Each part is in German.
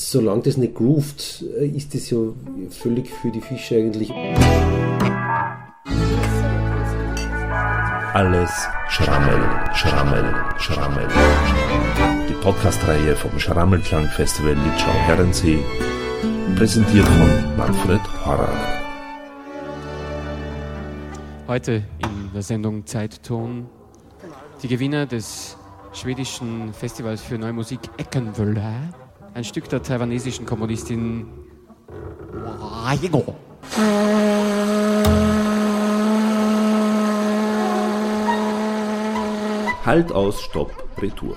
solange das nicht groovt, äh, ist das ja völlig für die Fische eigentlich. Alles Schrammel, Schrammel, Schrammel. Die Podcast-Reihe vom Schrammelklang-Festival Litschau-Herrensee, präsentiert von Manfred Horrer. Heute in der Sendung Zeitton die Gewinner des schwedischen Festivals für Neue Musik Eckenwöller, ein Stück der taiwanesischen Kommunistin Wajigo. Halt aus, Stopp, Retour.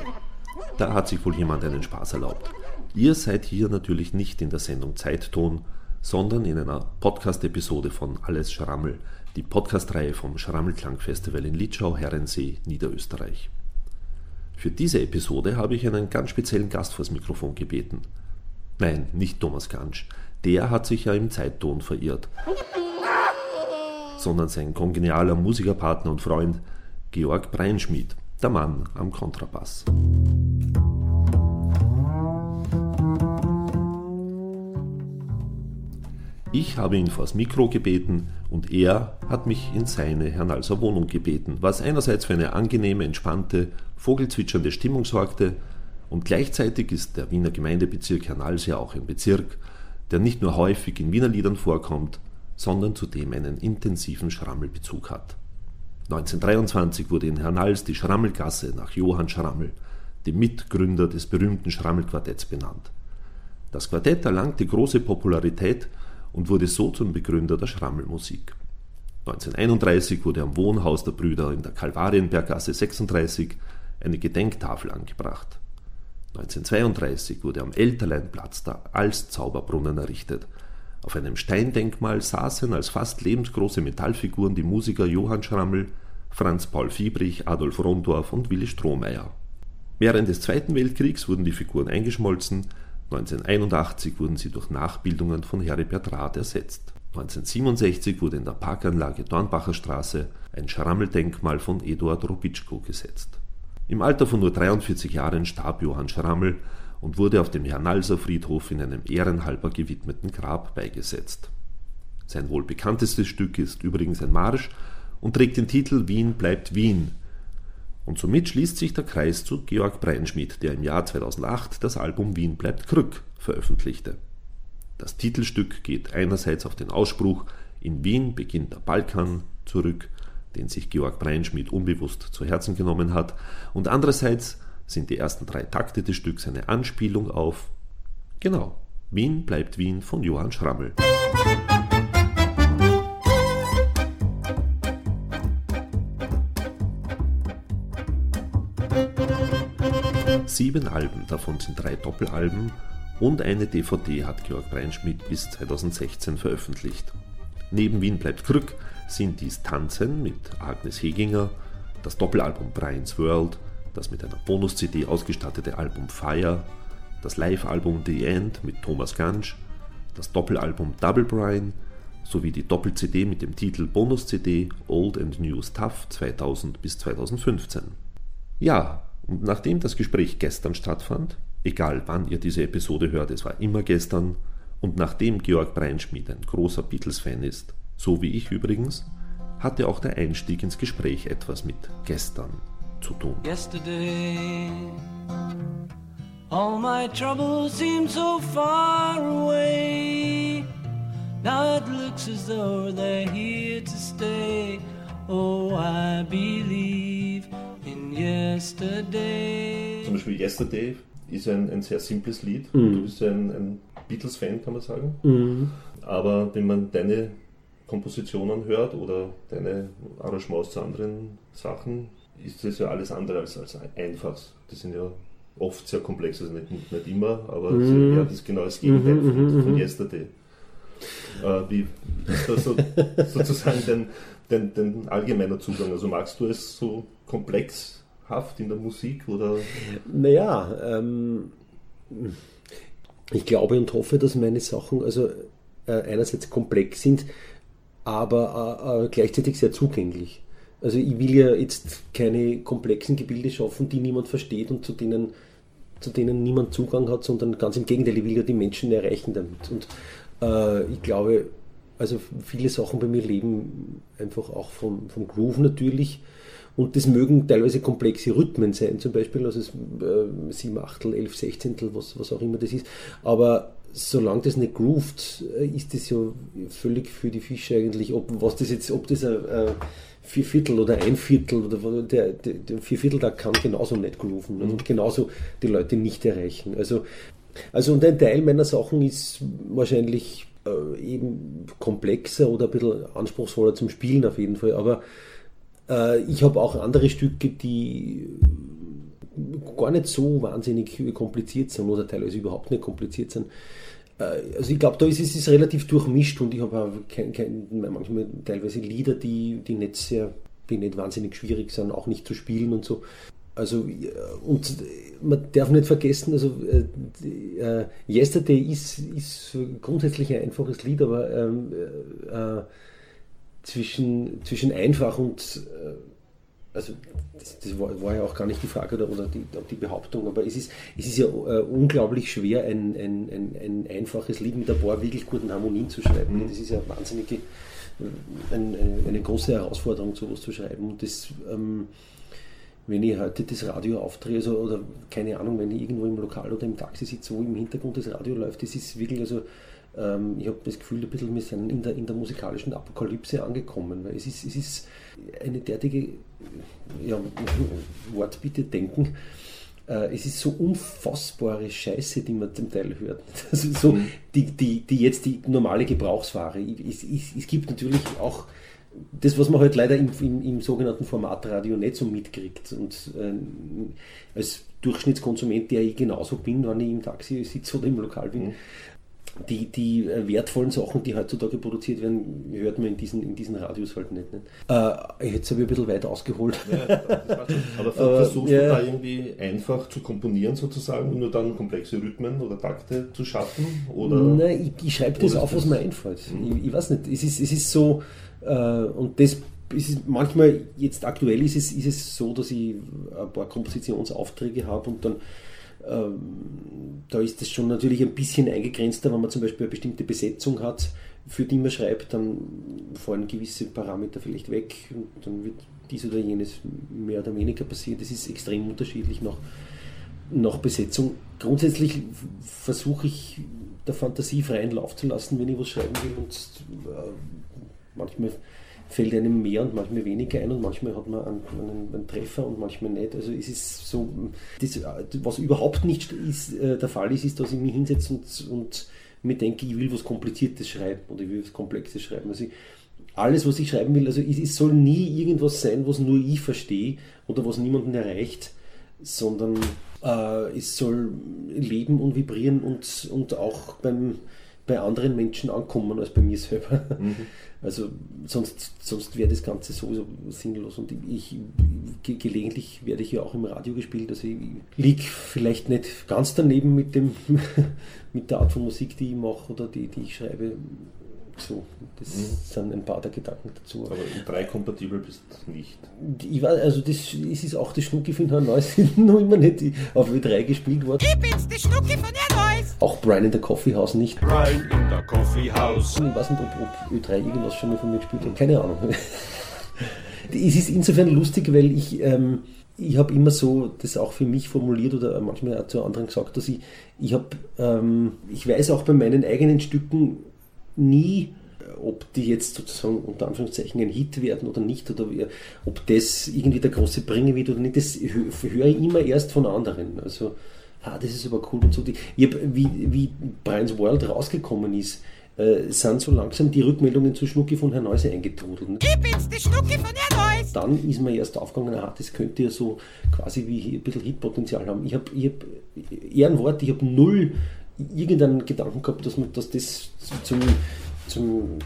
Da hat sich wohl jemand einen Spaß erlaubt. Ihr seid hier natürlich nicht in der Sendung Zeitton, sondern in einer Podcast-Episode von Alles Schrammel, die Podcast-Reihe vom Schrammelklang-Festival in Litschau, Herrensee, Niederösterreich. Für diese Episode habe ich einen ganz speziellen Gast vors Mikrofon gebeten. Nein, nicht Thomas Gansch. Der hat sich ja im Zeitton verirrt. Sondern sein kongenialer Musikerpartner und Freund Georg Breinschmidt, der Mann am Kontrabass. Ich habe ihn vors Mikro gebeten und er hat mich in seine Hernalser Wohnung gebeten, was einerseits für eine angenehme, entspannte, vogelzwitschernde Stimmung sorgte und gleichzeitig ist der Wiener Gemeindebezirk Hernals ja auch ein Bezirk, der nicht nur häufig in Wiener Liedern vorkommt, sondern zudem einen intensiven Schrammelbezug hat. 1923 wurde in Hernals die Schrammelgasse nach Johann Schrammel, dem Mitgründer des berühmten Schrammelquartetts, benannt. Das Quartett erlangte große Popularität und wurde so zum Begründer der Schrammelmusik. 1931 wurde am Wohnhaus der Brüder in der Kalvarienberggasse 36 eine Gedenktafel angebracht. 1932 wurde am Elterleinplatz der Alszauberbrunnen errichtet. Auf einem Steindenkmal saßen als fast lebensgroße Metallfiguren die Musiker Johann Schrammel, Franz Paul Fiebrich, Adolf Rondorf und Willi Strohmeier. Während des Zweiten Weltkriegs wurden die Figuren eingeschmolzen, 1981 wurden sie durch Nachbildungen von Heribert Rath ersetzt. 1967 wurde in der Parkanlage Dornbacher Straße ein Schrammeldenkmal von Eduard Rubitschko gesetzt. Im Alter von nur 43 Jahren starb Johann Schrammel und wurde auf dem Hernalser Friedhof in einem ehrenhalber gewidmeten Grab beigesetzt. Sein wohl bekanntestes Stück ist übrigens ein Marsch und trägt den Titel Wien bleibt Wien, und somit schließt sich der Kreis zu Georg Breinschmidt, der im Jahr 2008 das Album Wien bleibt Krück veröffentlichte. Das Titelstück geht einerseits auf den Ausspruch In Wien beginnt der Balkan zurück, den sich Georg Breinschmidt unbewusst zu Herzen genommen hat, und andererseits sind die ersten drei Takte des Stücks eine Anspielung auf Genau, Wien bleibt Wien von Johann Schrammel. Sieben Alben, davon sind drei Doppelalben und eine DVD hat Georg Breinschmidt bis 2016 veröffentlicht. Neben Wien bleibt Krück sind dies Tanzen mit Agnes Heginger, das Doppelalbum Brian's World, das mit einer Bonus-CD ausgestattete Album Fire, das Live-Album The End mit Thomas Gansch, das Doppelalbum Double Brian sowie die Doppel-CD mit dem Titel Bonus-CD Old and New Stuff 2000 bis 2015. Ja, und nachdem das Gespräch gestern stattfand, egal wann ihr diese Episode hört, es war immer gestern, und nachdem Georg Breinschmidt ein großer Beatles-Fan ist, so wie ich übrigens, hatte auch der Einstieg ins Gespräch etwas mit gestern zu tun. Yesterday, all my troubles seem so far away. Now it looks as though they're here to stay. Oh, I believe Yesterday. Zum Beispiel Yesterday ist ein, ein sehr simples Lied. Mhm. Du bist ein, ein Beatles-Fan, kann man sagen. Mhm. Aber wenn man deine Kompositionen hört oder deine Arrangements zu anderen Sachen, ist das ja alles andere als, als einfach. Das sind ja oft sehr komplex, also nicht, nicht immer, aber mhm. ja, das ist genau das Gegenteil mhm, von, mhm, von mhm. Yesterday. Äh, wie ist das so, sozusagen dein, dein, dein allgemeiner Zugang? Also magst du es so komplexhaft in der Musik? Oder? Naja, ähm, ich glaube und hoffe, dass meine Sachen also äh, einerseits komplex sind, aber äh, äh, gleichzeitig sehr zugänglich. Also ich will ja jetzt keine komplexen Gebilde schaffen, die niemand versteht und zu denen zu denen niemand Zugang hat, sondern ganz im Gegenteil, ich will ja die Menschen erreichen damit. Und äh, ich glaube, also viele Sachen bei mir leben einfach auch vom, vom Groove natürlich. Und das mögen teilweise komplexe Rhythmen sein, zum Beispiel, also äh, 7 Achtel, 11 Sechzehntel, was, was auch immer das ist. Aber solange das nicht groovt, äh, ist das ja völlig für die Fische eigentlich, ob was das jetzt, ob das ein, ein vier Viertel oder ein Viertel oder der, der, der vier Viertel da kann genauso nicht grooven mhm. und genauso die Leute nicht erreichen. Also, also und ein Teil meiner Sachen ist wahrscheinlich äh, eben komplexer oder ein bisschen anspruchsvoller zum Spielen auf jeden Fall, aber äh, ich habe auch andere Stücke, die gar nicht so wahnsinnig kompliziert sind oder teilweise überhaupt nicht kompliziert sind. Äh, also ich glaube, da ist es ist relativ durchmischt und ich habe manchmal teilweise Lieder, die, die nicht sehr, die nicht wahnsinnig schwierig sind, auch nicht zu spielen und so. Also und man darf nicht vergessen, also äh, Yesterday ist, ist grundsätzlich ein einfaches Lied, aber ähm, äh, zwischen, zwischen einfach und äh, also das, das war, war, ja auch gar nicht die Frage oder, oder die, die, Behauptung, aber es ist, es ist ja äh, unglaublich schwer, ein, ein, ein, ein, einfaches Lied mit ein paar wirklich guten Harmonien zu schreiben. Mhm. Das ist ja wahnsinnige, äh, ein, eine große Herausforderung, sowas zu schreiben. Und das, ähm, wenn ich heute das Radio aufdrehe, also, oder keine Ahnung, wenn ich irgendwo im Lokal oder im Taxi sitze, wo im Hintergrund das Radio läuft, das ist wirklich, also ähm, ich habe das Gefühl, ein bisschen, wir sind in der, in der musikalischen Apokalypse angekommen, weil es ist, es ist eine derartige, ja, Wort bitte denken, äh, es ist so unfassbare Scheiße, die man zum Teil hört. Also so, mhm. die, die, die jetzt die normale Gebrauchsware. Es, es, es gibt natürlich auch das, was man halt leider im, im, im sogenannten Formatradio nicht so mitkriegt. Und äh, als Durchschnittskonsument, der ich genauso bin, wenn ich im Taxi sitze oder im Lokal bin, mhm die, die äh, wertvollen Sachen, die heutzutage produziert werden, hört man in diesen, in diesen Radios halt nicht. nicht. Äh, jetzt habe ich ein bisschen weit ausgeholt. Ja, aber versuchst äh, du da irgendwie einfach zu komponieren sozusagen und nur dann komplexe Rhythmen oder Takte zu schaffen? Oder, Nein, ich, ich schreibe das auf, was mir einfällt. Mhm. Ich, ich, weiß nicht, es ist, es ist so, äh, und das ist manchmal, jetzt aktuell ist es, ist es so, dass ich ein paar Kompositionsaufträge habe und dann ähm, da ist es schon natürlich ein bisschen eingegrenzter, wenn man zum Beispiel eine bestimmte Besetzung hat, für die man schreibt, dann fallen gewisse Parameter vielleicht weg und dann wird dies oder jenes mehr oder weniger passieren. Das ist extrem unterschiedlich nach, nach Besetzung. Grundsätzlich versuche ich der Fantasie freien Lauf zu lassen, wenn ich was schreiben will und äh, manchmal fällt einem mehr und manchmal weniger ein und manchmal hat man einen, einen, einen Treffer und manchmal nicht. Also es ist so, das, was überhaupt nicht ist, äh, der Fall ist, ist, dass ich mich hinsetze und, und mir denke, ich will was Kompliziertes schreiben oder ich will was Komplexes schreiben. Also ich, alles, was ich schreiben will, also es, es soll nie irgendwas sein, was nur ich verstehe oder was niemanden erreicht, sondern äh, es soll leben und vibrieren und, und auch beim, bei anderen Menschen ankommen als bei mir selber. Mhm. Also sonst, sonst wäre das Ganze sowieso sinnlos. Und ich, ich, gelegentlich werde ich ja auch im Radio gespielt. Also ich liege vielleicht nicht ganz daneben mit, dem, mit der Art von Musik, die ich mache oder die, die ich schreibe. So, das mhm. sind ein paar der Gedanken dazu. Aber in drei kompatibel bist du nicht. Ich war, also das ist auch das Schnucki von Herrn Neuss noch immer nicht auf W3 gespielt worden. Ich bin's, die Schnucki von Herrn Neuss! Auch Brian in der Coffee House nicht. Brian in der Coffee House. Ich weiß nicht, ob, ob Ö3 irgendwas schon mal von mir gespielt hat. Keine Ahnung. es ist insofern lustig, weil ich... Ähm, ich habe immer so das auch für mich formuliert oder manchmal auch zu anderen gesagt, dass ich, ich habe, ähm, ich weiß auch bei meinen eigenen Stücken, nie, ob die jetzt sozusagen unter Anführungszeichen ein Hit werden oder nicht, oder ob das irgendwie der große Bringer wird oder nicht, das höre ich immer erst von anderen. Also, ah, das ist aber cool und so. Die, ich hab, wie, wie Brian's World rausgekommen ist, äh, sind so langsam die Rückmeldungen zu Schnucki von Herrn Neuse eingetrudelt. Ich bin's, die Schnucki von Herrn Neuse! Dann ist mir erst aufgegangen, aha, das könnte ja so quasi wie ein bisschen Hitpotenzial haben. Ich habe ich hab, Ehrenwort, ich habe null irgendeinen Gedanken gehabt, dass man dass das zum, zum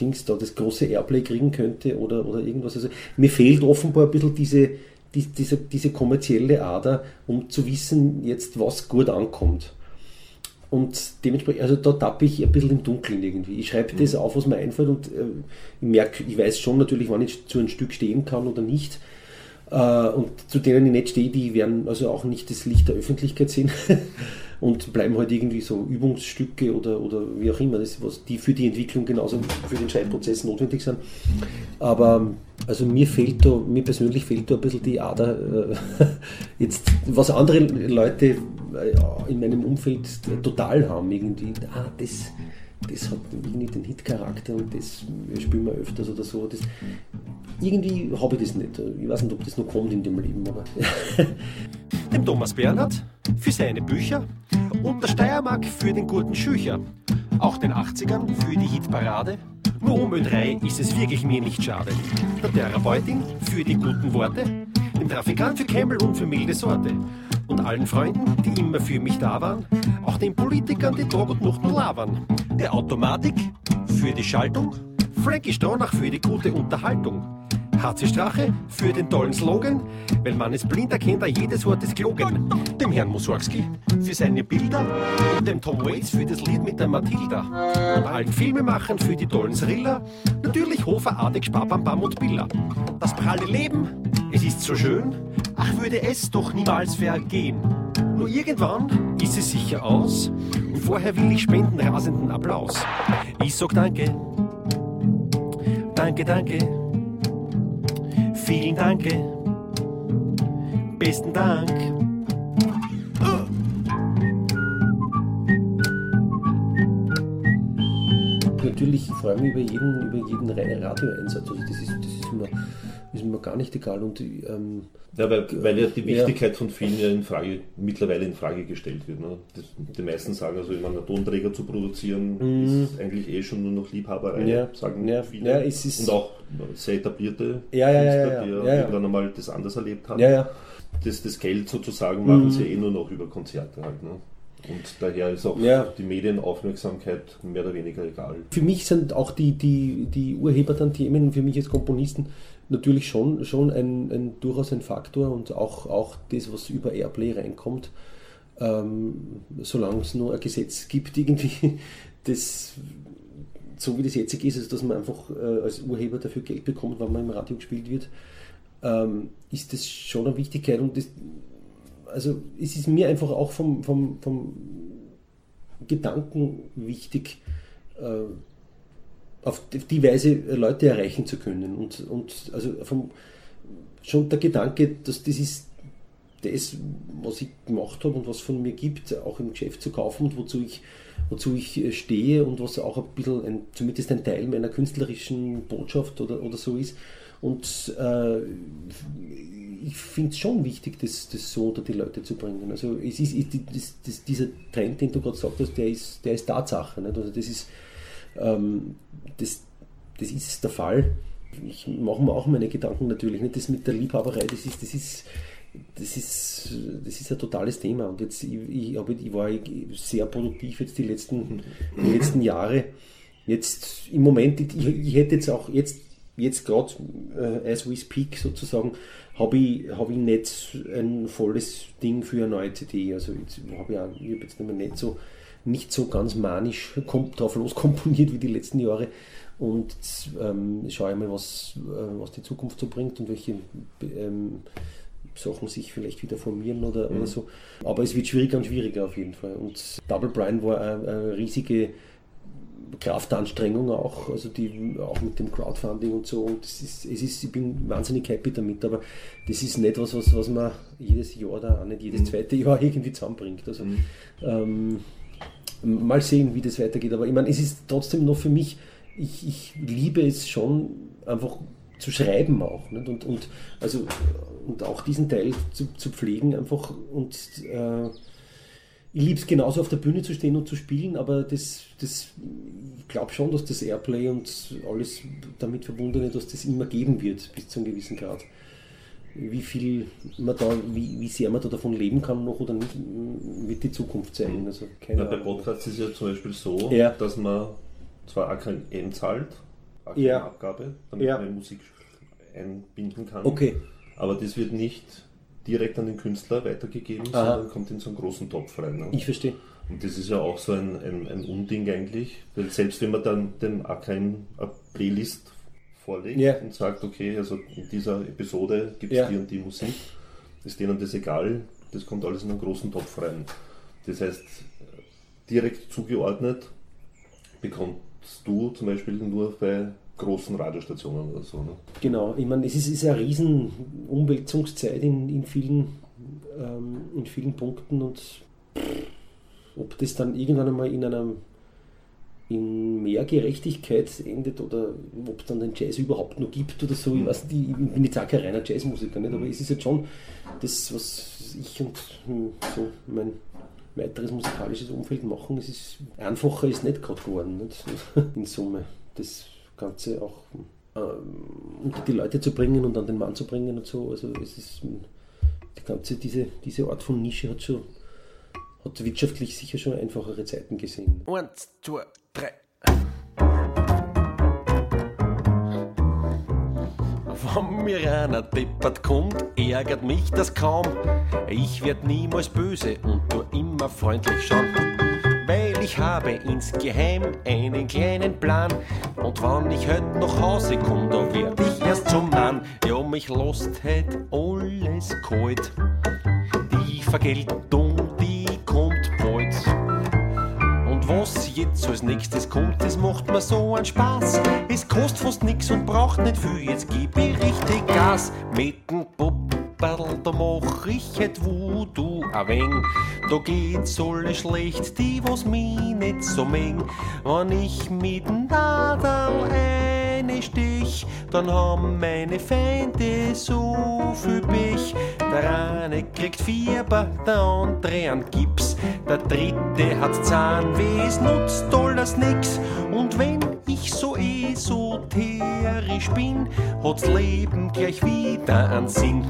Dings da das große Airplay kriegen könnte oder, oder irgendwas. Also mir fehlt offenbar ein bisschen diese, die, diese, diese kommerzielle Ader, um zu wissen, jetzt was gut ankommt. Und dementsprechend, also da tappe ich ein bisschen im Dunkeln irgendwie. Ich schreibe mhm. das auf, was mir einfällt und äh, ich merke, ich weiß schon natürlich, wann ich zu einem Stück stehen kann oder nicht. Äh, und zu denen ich nicht stehe, die werden also auch nicht das Licht der Öffentlichkeit sehen und bleiben halt irgendwie so Übungsstücke oder, oder wie auch immer, das, was die für die Entwicklung genauso für den Schreibprozess notwendig sind. Aber also mir fehlt da, mir persönlich fehlt da ein bisschen die Ader. Äh, jetzt, was andere Leute äh, in meinem Umfeld total haben, irgendwie, ah, das, das hat irgendwie den Hit-Charakter und das spielen wir öfters oder so. Das, irgendwie habe ich das nicht. Ich weiß nicht, ob das noch kommt in dem Leben. Aber dem Thomas Bernhard für seine Bücher und der Steiermark für den guten Schücher. Auch den 80ern für die Hitparade. Nur um Ö3 ist es wirklich mir nicht schade. Der Therapeutin für die guten Worte, dem Trafikant für Campbell und für milde Sorte. Und allen Freunden, die immer für mich da waren, auch den Politikern, die Tag und Nacht nur labern. Der Automatik für die Schaltung, Frankie Stronach für die gute Unterhaltung. HC Strache für den tollen Slogan, weil man es blind erkennt, da jedes Wort ist gelogen. Dem Herrn Mussorgsky für seine Bilder und dem Tom Waits für das Lied mit der Matilda. Und allen Filmemachern für die tollen Thriller, natürlich Hofer, Adex, Sparbam, Bam und Billa. Das pralle Leben, es ist so schön, ach würde es doch niemals vergehen. Nur irgendwann ist es sicher aus und vorher will ich spenden rasenden Applaus. Ich sag danke, danke, danke. Vielen Dank. Besten Dank. Natürlich freue ich mich über jeden, über jeden Radioeinsatz. Also das ist, das ist mir ist mir gar nicht egal. Und, ähm, ja, weil, weil ja die Wichtigkeit ja. von vielen ja in Frage, mittlerweile in Frage gestellt wird. Ne? Das, die meisten sagen, also immer einen Tonträger zu produzieren, mhm. ist eigentlich eh schon nur noch Liebhaberei, ja. sagen ja. viele. Ja, es ist Und auch sehr etablierte ja, ja, ja, die ja, irgendwann einmal das anders erlebt haben. Das, das Geld sozusagen machen mhm. sie eh nur noch über Konzerte halt. Ne? Und daher ist auch ja. die Medienaufmerksamkeit mehr oder weniger egal. Für mich sind auch die, die, die Urheber dann Themen, für mich als Komponisten, natürlich schon, schon ein, ein, durchaus ein Faktor und auch, auch das, was über Airplay reinkommt, ähm, solange es nur ein Gesetz gibt, irgendwie, das so wie das jetzt ist, also dass man einfach äh, als Urheber dafür Geld bekommt, wenn man im Radio gespielt wird, ähm, ist das schon eine Wichtigkeit und das, also es ist mir einfach auch vom, vom, vom Gedanken wichtig, äh, auf die Weise Leute erreichen zu können. Und, und also vom, schon der Gedanke, dass das ist das, was ich gemacht habe und was von mir gibt, auch im Geschäft zu kaufen und wozu ich, wozu ich äh, stehe und was auch ein bisschen, ein, zumindest ein Teil meiner künstlerischen Botschaft oder, oder so ist. Und äh, ich finde es schon wichtig, das, das so unter die Leute zu bringen. Also es ist, ist das, das, dieser Trend, den du gerade gesagt hast, der ist, der ist Tatsache. Nicht? Also das ist ähm, das, das ist der Fall. Ich mache mir auch meine Gedanken natürlich nicht. Das mit der Liebhaberei, das ist, das ist, das ist, das ist ein totales Thema. Und jetzt, ich, ich, ich war sehr produktiv jetzt die letzten, die letzten Jahre. Jetzt im Moment, ich, ich hätte jetzt auch jetzt, jetzt gerade, äh, as we speak sozusagen, habe ich, hab ich nicht ein volles Ding für eine neue CD. Also jetzt habe ich, auch, ich hab jetzt nicht so nicht so ganz manisch drauf loskomponiert wie die letzten Jahre. Und ähm, schaue ich mal, was, äh, was die Zukunft so bringt und welche ähm, Sachen sich vielleicht wieder formieren oder, mhm. oder so. Aber es wird schwieriger und schwieriger auf jeden Fall. Und Double Brian war eine, eine riesige Kraftanstrengung auch, also die auch mit dem Crowdfunding und so. Und das ist, es ist, ich bin wahnsinnig happy damit, aber das ist nicht was, was, was man jedes Jahr oder auch nicht jedes mhm. zweite Jahr irgendwie zusammenbringt. Also mhm. ähm, mal sehen, wie das weitergeht. Aber ich meine, es ist trotzdem noch für mich, ich, ich liebe es schon einfach zu schreiben auch. Nicht? Und, und, also, und auch diesen Teil zu, zu pflegen einfach. Und äh, ich liebe es genauso auf der Bühne zu stehen und zu spielen, aber das, das, ich glaube schon, dass das Airplay und alles damit verbundene, dass das immer geben wird, bis zu einem gewissen Grad wie viel man da, wie, wie sehr man da davon leben kann noch oder nicht, wird die Zukunft zeigen. Also keine ja, bei Podcasts ist es ja zum Beispiel so, ja. dass man zwar auch kein N zahlt, auch keine ja. Abgabe, damit man Musik einbinden kann. Okay. Aber das wird nicht direkt an den Künstler weitergegeben, Aha. sondern kommt in so einen großen Topf rein. Ne? Ich verstehe. Und das ist ja auch so ein, ein, ein Unding eigentlich, weil selbst wenn man dann den auch kein Playlist vorlegt Ja. und sagt, okay, also in dieser Episode gibt es Ja. die und die Musik, ist denen das egal, das kommt alles in einen großen Topf rein. Das heißt, direkt zugeordnet bekommst du zum Beispiel nur bei großen Radiostationen oder so. Ne? Genau, ich meine, es ist, ist eine riesen Umwälzungszeit in, in, vielen, ähm, in vielen Punkten und ob das dann irgendwann einmal in einem in mehr Gerechtigkeit endet oder ob es dann den Jazz überhaupt noch gibt oder so. Ich weiß nicht, ich bin jetzt auch kein reiner Jazzmusiker, nicht? aber es ist jetzt schon das, was ich und hm, so mein weiteres musikalisches Umfeld machen. Es ist einfacher ist nicht gerade geworden, nicht? in Summe. Das Ganze auch ähm, unter die Leute zu bringen und an den Mann zu bringen und so. Also es ist die ganze, diese, diese Art von Nische hat schon hat wirtschaftlich sicher schon einfachere Zeiten gesehen. Eins, zwei, drei. Wenn mir einer deppert kommt, ärgert mich das kaum. Ich werd niemals böse und tu immer freundlich schauen. Weil ich habe insgeheim einen kleinen Plan. Und wann ich heute nach Hause komm, da werd ich erst zum Mann. Ja, mich lost heut alles kalt. Die Vergeltung, die kommt bald. Und was jetzt als nächstes kommt, das macht mir so einen Spaß. Es kostet fast nix und braucht nicht viel, jetzt gib ich richtig Gas. Mit dem Pupperl, da mach ich et Voodoo a wenig. Da geht's alle schlecht, die was mich nicht so mengen. Wenn ich mit dem Nadel eine stich, dann haben meine Feinde so viel Pech. Der eine kriegt Fieber, der andere an Gips, der dritte hat Zahnweh, es nutzt alles nix. Und wenn ich so esoterisch bin, hat's Leben gleich wieder einen Sinn.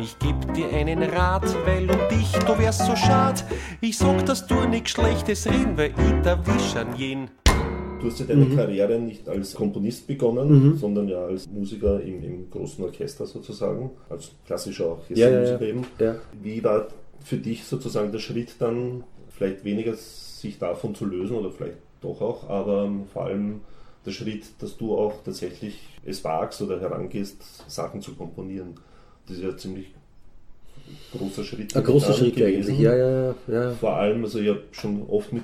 Ich geb dir einen Rat, weil um dich, du wärst so schad. Ich sag, dass du nix Schlechtes reden, weil ich erwisch an jeden. Du hast ja deine Karriere nicht als Komponist begonnen, sondern ja als Musiker im, im großen Orchester sozusagen, als klassischer Ja, ja, Orchestermusiker ja. eben. Ja. Wie war für dich sozusagen der Schritt dann, vielleicht weniger sich davon zu lösen oder vielleicht doch auch, aber ähm, vor allem der Schritt, dass du auch tatsächlich es wagst oder herangehst, Sachen zu komponieren. Das ist ja ziemlich großer Schritt. Ein großer Schritt gewesen. eigentlich, ja, ja, ja. ja. Vor allem, also ich habe schon oft mit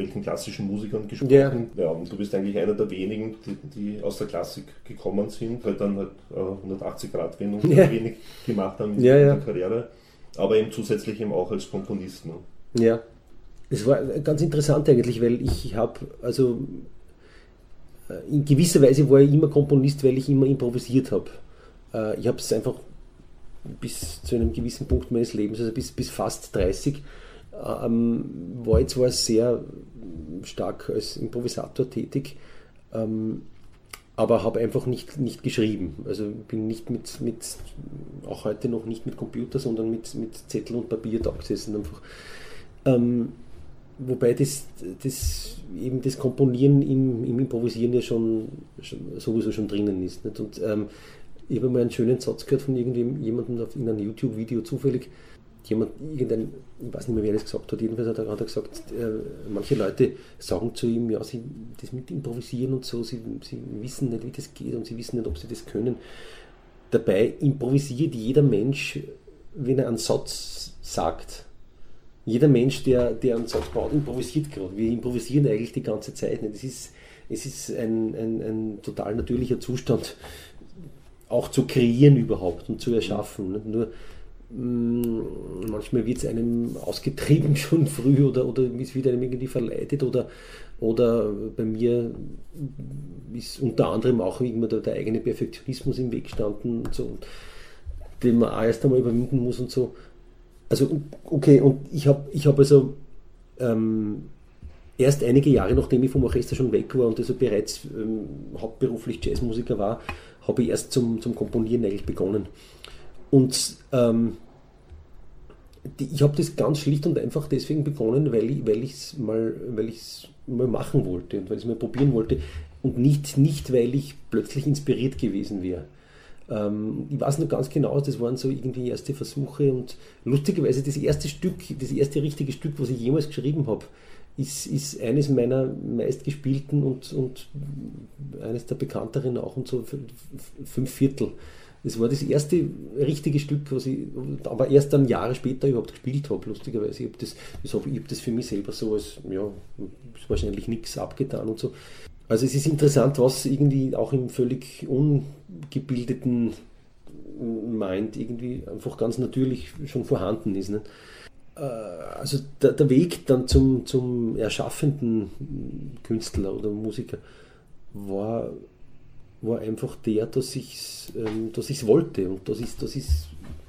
welchen klassischen Musikern gesprochen. Ja. Ja. und du bist eigentlich einer der wenigen, die, die aus der Klassik gekommen sind, weil dann halt äh, 180 Grad Wendung Ja. wenig gemacht haben in Ja, ja. der Karriere. Aber eben zusätzlich eben auch als Komponist. Ne? Ja, es war ganz interessant eigentlich, weil ich habe, also äh, in gewisser Weise war ich immer Komponist, weil ich immer improvisiert habe. Äh, Ich habe es einfach bis zu einem gewissen Punkt meines Lebens, also bis, bis fast 30, ähm, war ich zwar sehr stark als Improvisator tätig, ähm, aber habe einfach nicht, nicht geschrieben. Also bin nicht mit, mit, auch heute noch nicht mit Computer, sondern mit, mit Zettel und Papier da gesessen. Einfach. Ähm, wobei das, das eben das Komponieren im, im Improvisieren ja schon, schon sowieso schon drinnen ist. Nicht? Und ähm, ich habe mal einen schönen Satz gehört von irgendjemandem in einem YouTube-Video zufällig. Jemand, irgendein, ich weiß nicht mehr, wer das gesagt hat, jedenfalls hat er, hat gesagt, äh, manche Leute sagen zu ihm, ja, sie das mit Improvisieren und so, sie, sie wissen nicht, wie das geht und sie wissen nicht, ob sie das können. Dabei improvisiert jeder Mensch, wenn er einen Satz sagt. Jeder Mensch, der, der einen Satz baut, improvisiert gerade. Wir improvisieren eigentlich die ganze Zeit. Nicht? Es ist, es ist ein, ein, ein total natürlicher Zustand, auch zu kreieren überhaupt und zu erschaffen. Nur manchmal wird es einem ausgetrieben schon früh oder, oder es wird einem irgendwie verleitet oder, oder bei mir ist unter anderem auch immer der, der eigene Perfektionismus im Weg gestanden und so, den man auch erst einmal überwinden muss und so. Also okay, und ich habe ich hab also ähm, erst einige Jahre, nachdem ich vom Orchester schon weg war und also bereits ähm, hauptberuflich Jazzmusiker war, habe ich erst zum, zum Komponieren eigentlich begonnen. Und ähm, die, ich habe das ganz schlicht und einfach deswegen begonnen, weil ich mal, weil ich's mal machen wollte und weil ich es mal probieren wollte und nicht, nicht weil ich plötzlich inspiriert gewesen wäre. Ähm, ich weiß noch ganz genau, das waren so irgendwie erste Versuche und lustigerweise das erste Stück, das erste richtige Stück, was ich jemals geschrieben habe, ist, ist eines meiner meistgespielten und, und eines der bekannteren auch und so fünf Viertel. Das war das erste richtige Stück, was ich aber erst dann Jahre später überhaupt gespielt habe, lustigerweise. Ich habe das, das, hab, hab das für mich selber so als, ja, wahrscheinlich nichts abgetan und so. Also es ist interessant, was irgendwie auch im völlig ungebildeten Mind irgendwie einfach ganz natürlich schon vorhanden ist. Ne? Also der, der, Weg dann zum, zum erschaffenden Künstler oder Musiker war war einfach der, dass ich es ähm, dass ich's wollte und dass, ich, dass, ich,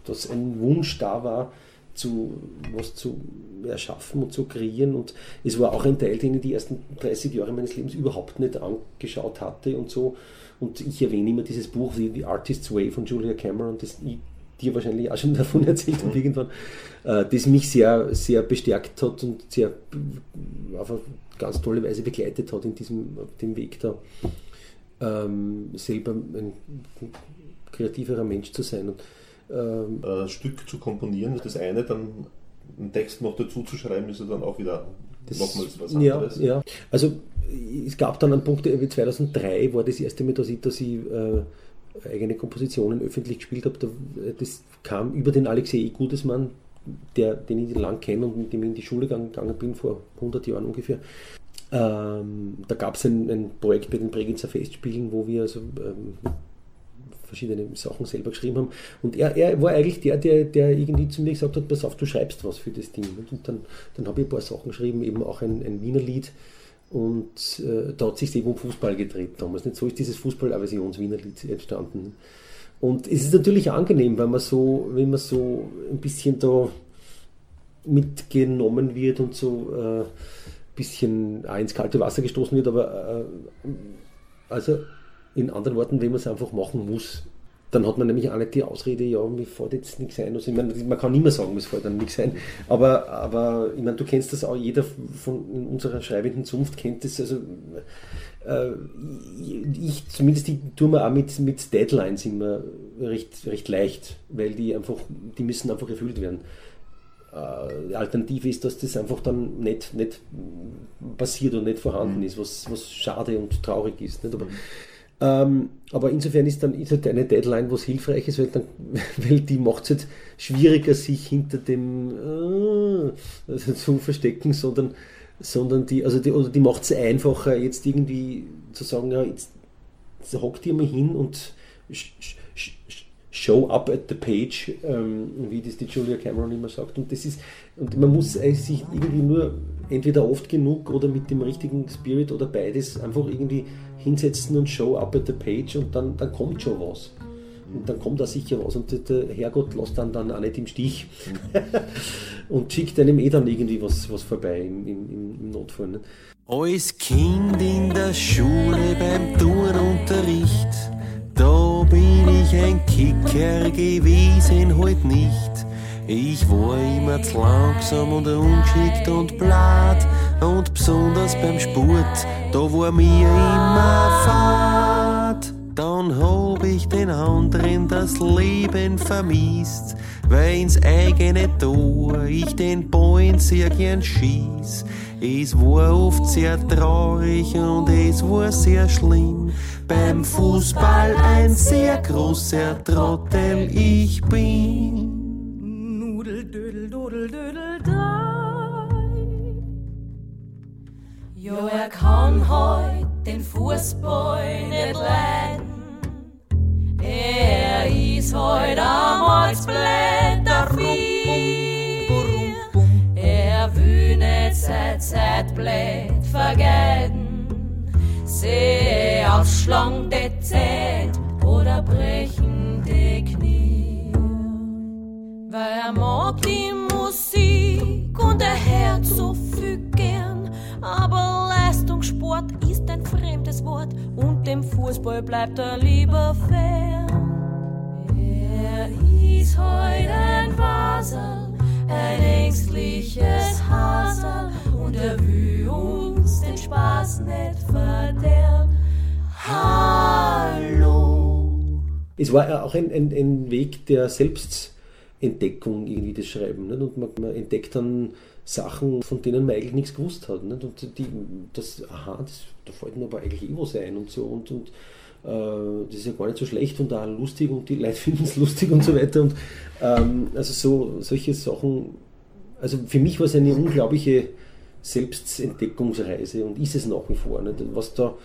dass ein Wunsch da war, zu, was zu erschaffen und zu kreieren. Und es war auch ein Teil, den ich die ersten 30 Jahre meines Lebens überhaupt nicht angeschaut hatte und so. Und ich erwähne immer dieses Buch, The Artist's Way von Julia Cameron, das ich dir wahrscheinlich auch schon davon erzählt habe irgendwann, äh, das mich sehr, sehr bestärkt hat und sehr auf eine ganz tolle Weise begleitet hat in diesem dem Weg da ähm, selber ein kreativerer Mensch zu sein. Und, ähm, ein Stück zu komponieren ist das eine, dann einen Text noch dazu zu schreiben, ist ja dann auch wieder das, nochmals was anderes. Ja, ja, also es gab dann einen Punkt, 2003 war das erste Mal, dass ich, dass ich äh, eigene Kompositionen öffentlich gespielt habe. Das kam über den Alexei Gudesmann, der, den ich lang kenne und mit dem ich in die Schule gegangen bin, vor 100 Jahren ungefähr. Ähm, da gab es ein, ein, Projekt bei den Bregenzer Festspielen, wo wir also ähm, verschiedene Sachen selber geschrieben haben. Und er, er, war eigentlich der, der, der irgendwie zu mir gesagt hat, pass auf, du schreibst was für das Ding. Und dann, dann habe ich ein paar Sachen geschrieben, eben auch ein, ein Wiener Lied. Und äh, da hat sich eben um Fußball gedreht damals. Nicht so ist dieses Fußball-Aversions-Wiener Lied entstanden. Und es ist natürlich angenehm, wenn man so, wenn man so ein bisschen da mitgenommen wird und so. Äh, bisschen ins kalte Wasser gestoßen wird, aber äh, also in anderen Worten, wenn man es einfach machen muss, dann hat man nämlich auch nicht die Ausrede, ja, mir fällt jetzt nichts ein. Also ich meine, man kann nicht mehr sagen, mir fällt dann nichts ein. Aber, aber ich meine, du kennst das auch, jeder von unserer schreibenden Zunft kennt das. Also äh, ich zumindest, die tun wir auch mit, mit Deadlines immer recht, recht leicht, weil die einfach, die müssen einfach erfüllt werden. Äh, Alternative ist, dass das einfach dann nicht, nicht passiert und nicht vorhanden mhm. ist, was, was schade und traurig ist. Nicht? Aber, mhm. ähm, aber insofern ist dann ist halt eine Deadline was hilfreich ist, weil, dann, weil die macht es halt schwieriger, sich hinter dem äh, zu verstecken, sondern, sondern die, also die, oder die macht es einfacher, jetzt irgendwie zu sagen, ja, jetzt, jetzt hockt ihr mal hin und Show up at the page, ähm, wie das die Julia Cameron immer sagt. Und das ist, und man muss sich irgendwie nur entweder oft genug oder mit dem richtigen Spirit oder beides einfach irgendwie hinsetzen und show up at the page und dann, dann kommt schon was. Und dann kommt da sicher was und der Herrgott lässt dann, dann auch nicht im Stich und schickt einem eh dann irgendwie was, was vorbei im, im, im Notfall. Ne? Als Kind in der Schule beim Turnunterricht da bin ich ein Kicker gewesen, halt nicht. Ich war immer zu langsam und ungeschickt und blatt. Und besonders beim Sport, da war mir immer Fahrt. Dann hab ich den anderen das Leben vermisst, weil ins eigene Tor ich den Ball sehr gern schieß. Es war oft sehr traurig und es war sehr schlimm. Beim Fußball ein sehr großer Trottel ich bin. Nudel, dödel, dodel, dödel, Jo, er kann heut den Fußball nicht leiden. Er ist heut am Holzblätter Zeit, Zeit blöd vergeuden. Sehe aufschlangende Zeit oder brechende Knie. Weil er mag die Musik und er hört so viel fremdes Wort und dem Fußball bleibt er lieber fern. Er ist heute ein Wasser ein ängstliches Hasel und er will uns den Spaß nicht verderben. Hallo. Es war auch ein, ein, ein Weg der Selbstentdeckung, irgendwie das Schreiben. Nicht? Und man, man, entdeckt dann Sachen, von denen man eigentlich nichts gewusst hat. Nicht? Und die, das, aha, das, da fällt mir aber eigentlich eh was ein und so. Und, und äh, das ist ja gar nicht so schlecht und auch lustig und die Leute finden es lustig und so weiter. Und ähm, also so solche Sachen, also für mich war es eine unglaubliche Selbstentdeckungsreise und ist es nach wie vor. Nicht? Was da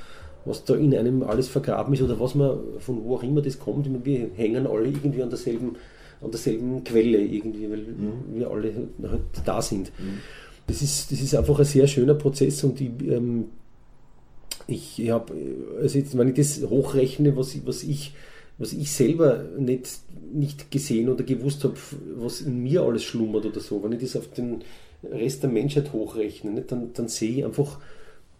was da in einem alles vergraben ist oder was man, von wo auch immer das kommt. Wir hängen alle irgendwie an derselben, an derselben Quelle irgendwie, weil mhm. wir alle halt da sind. Mhm. Das, ist, das ist einfach ein sehr schöner Prozess und ich, ähm, ich habe, also jetzt, wenn ich das hochrechne, was, was ich was ich selber nicht, nicht gesehen oder gewusst habe, was in mir alles schlummert oder so, wenn ich das auf den Rest der Menschheit hochrechne, nicht, dann, dann sehe ich einfach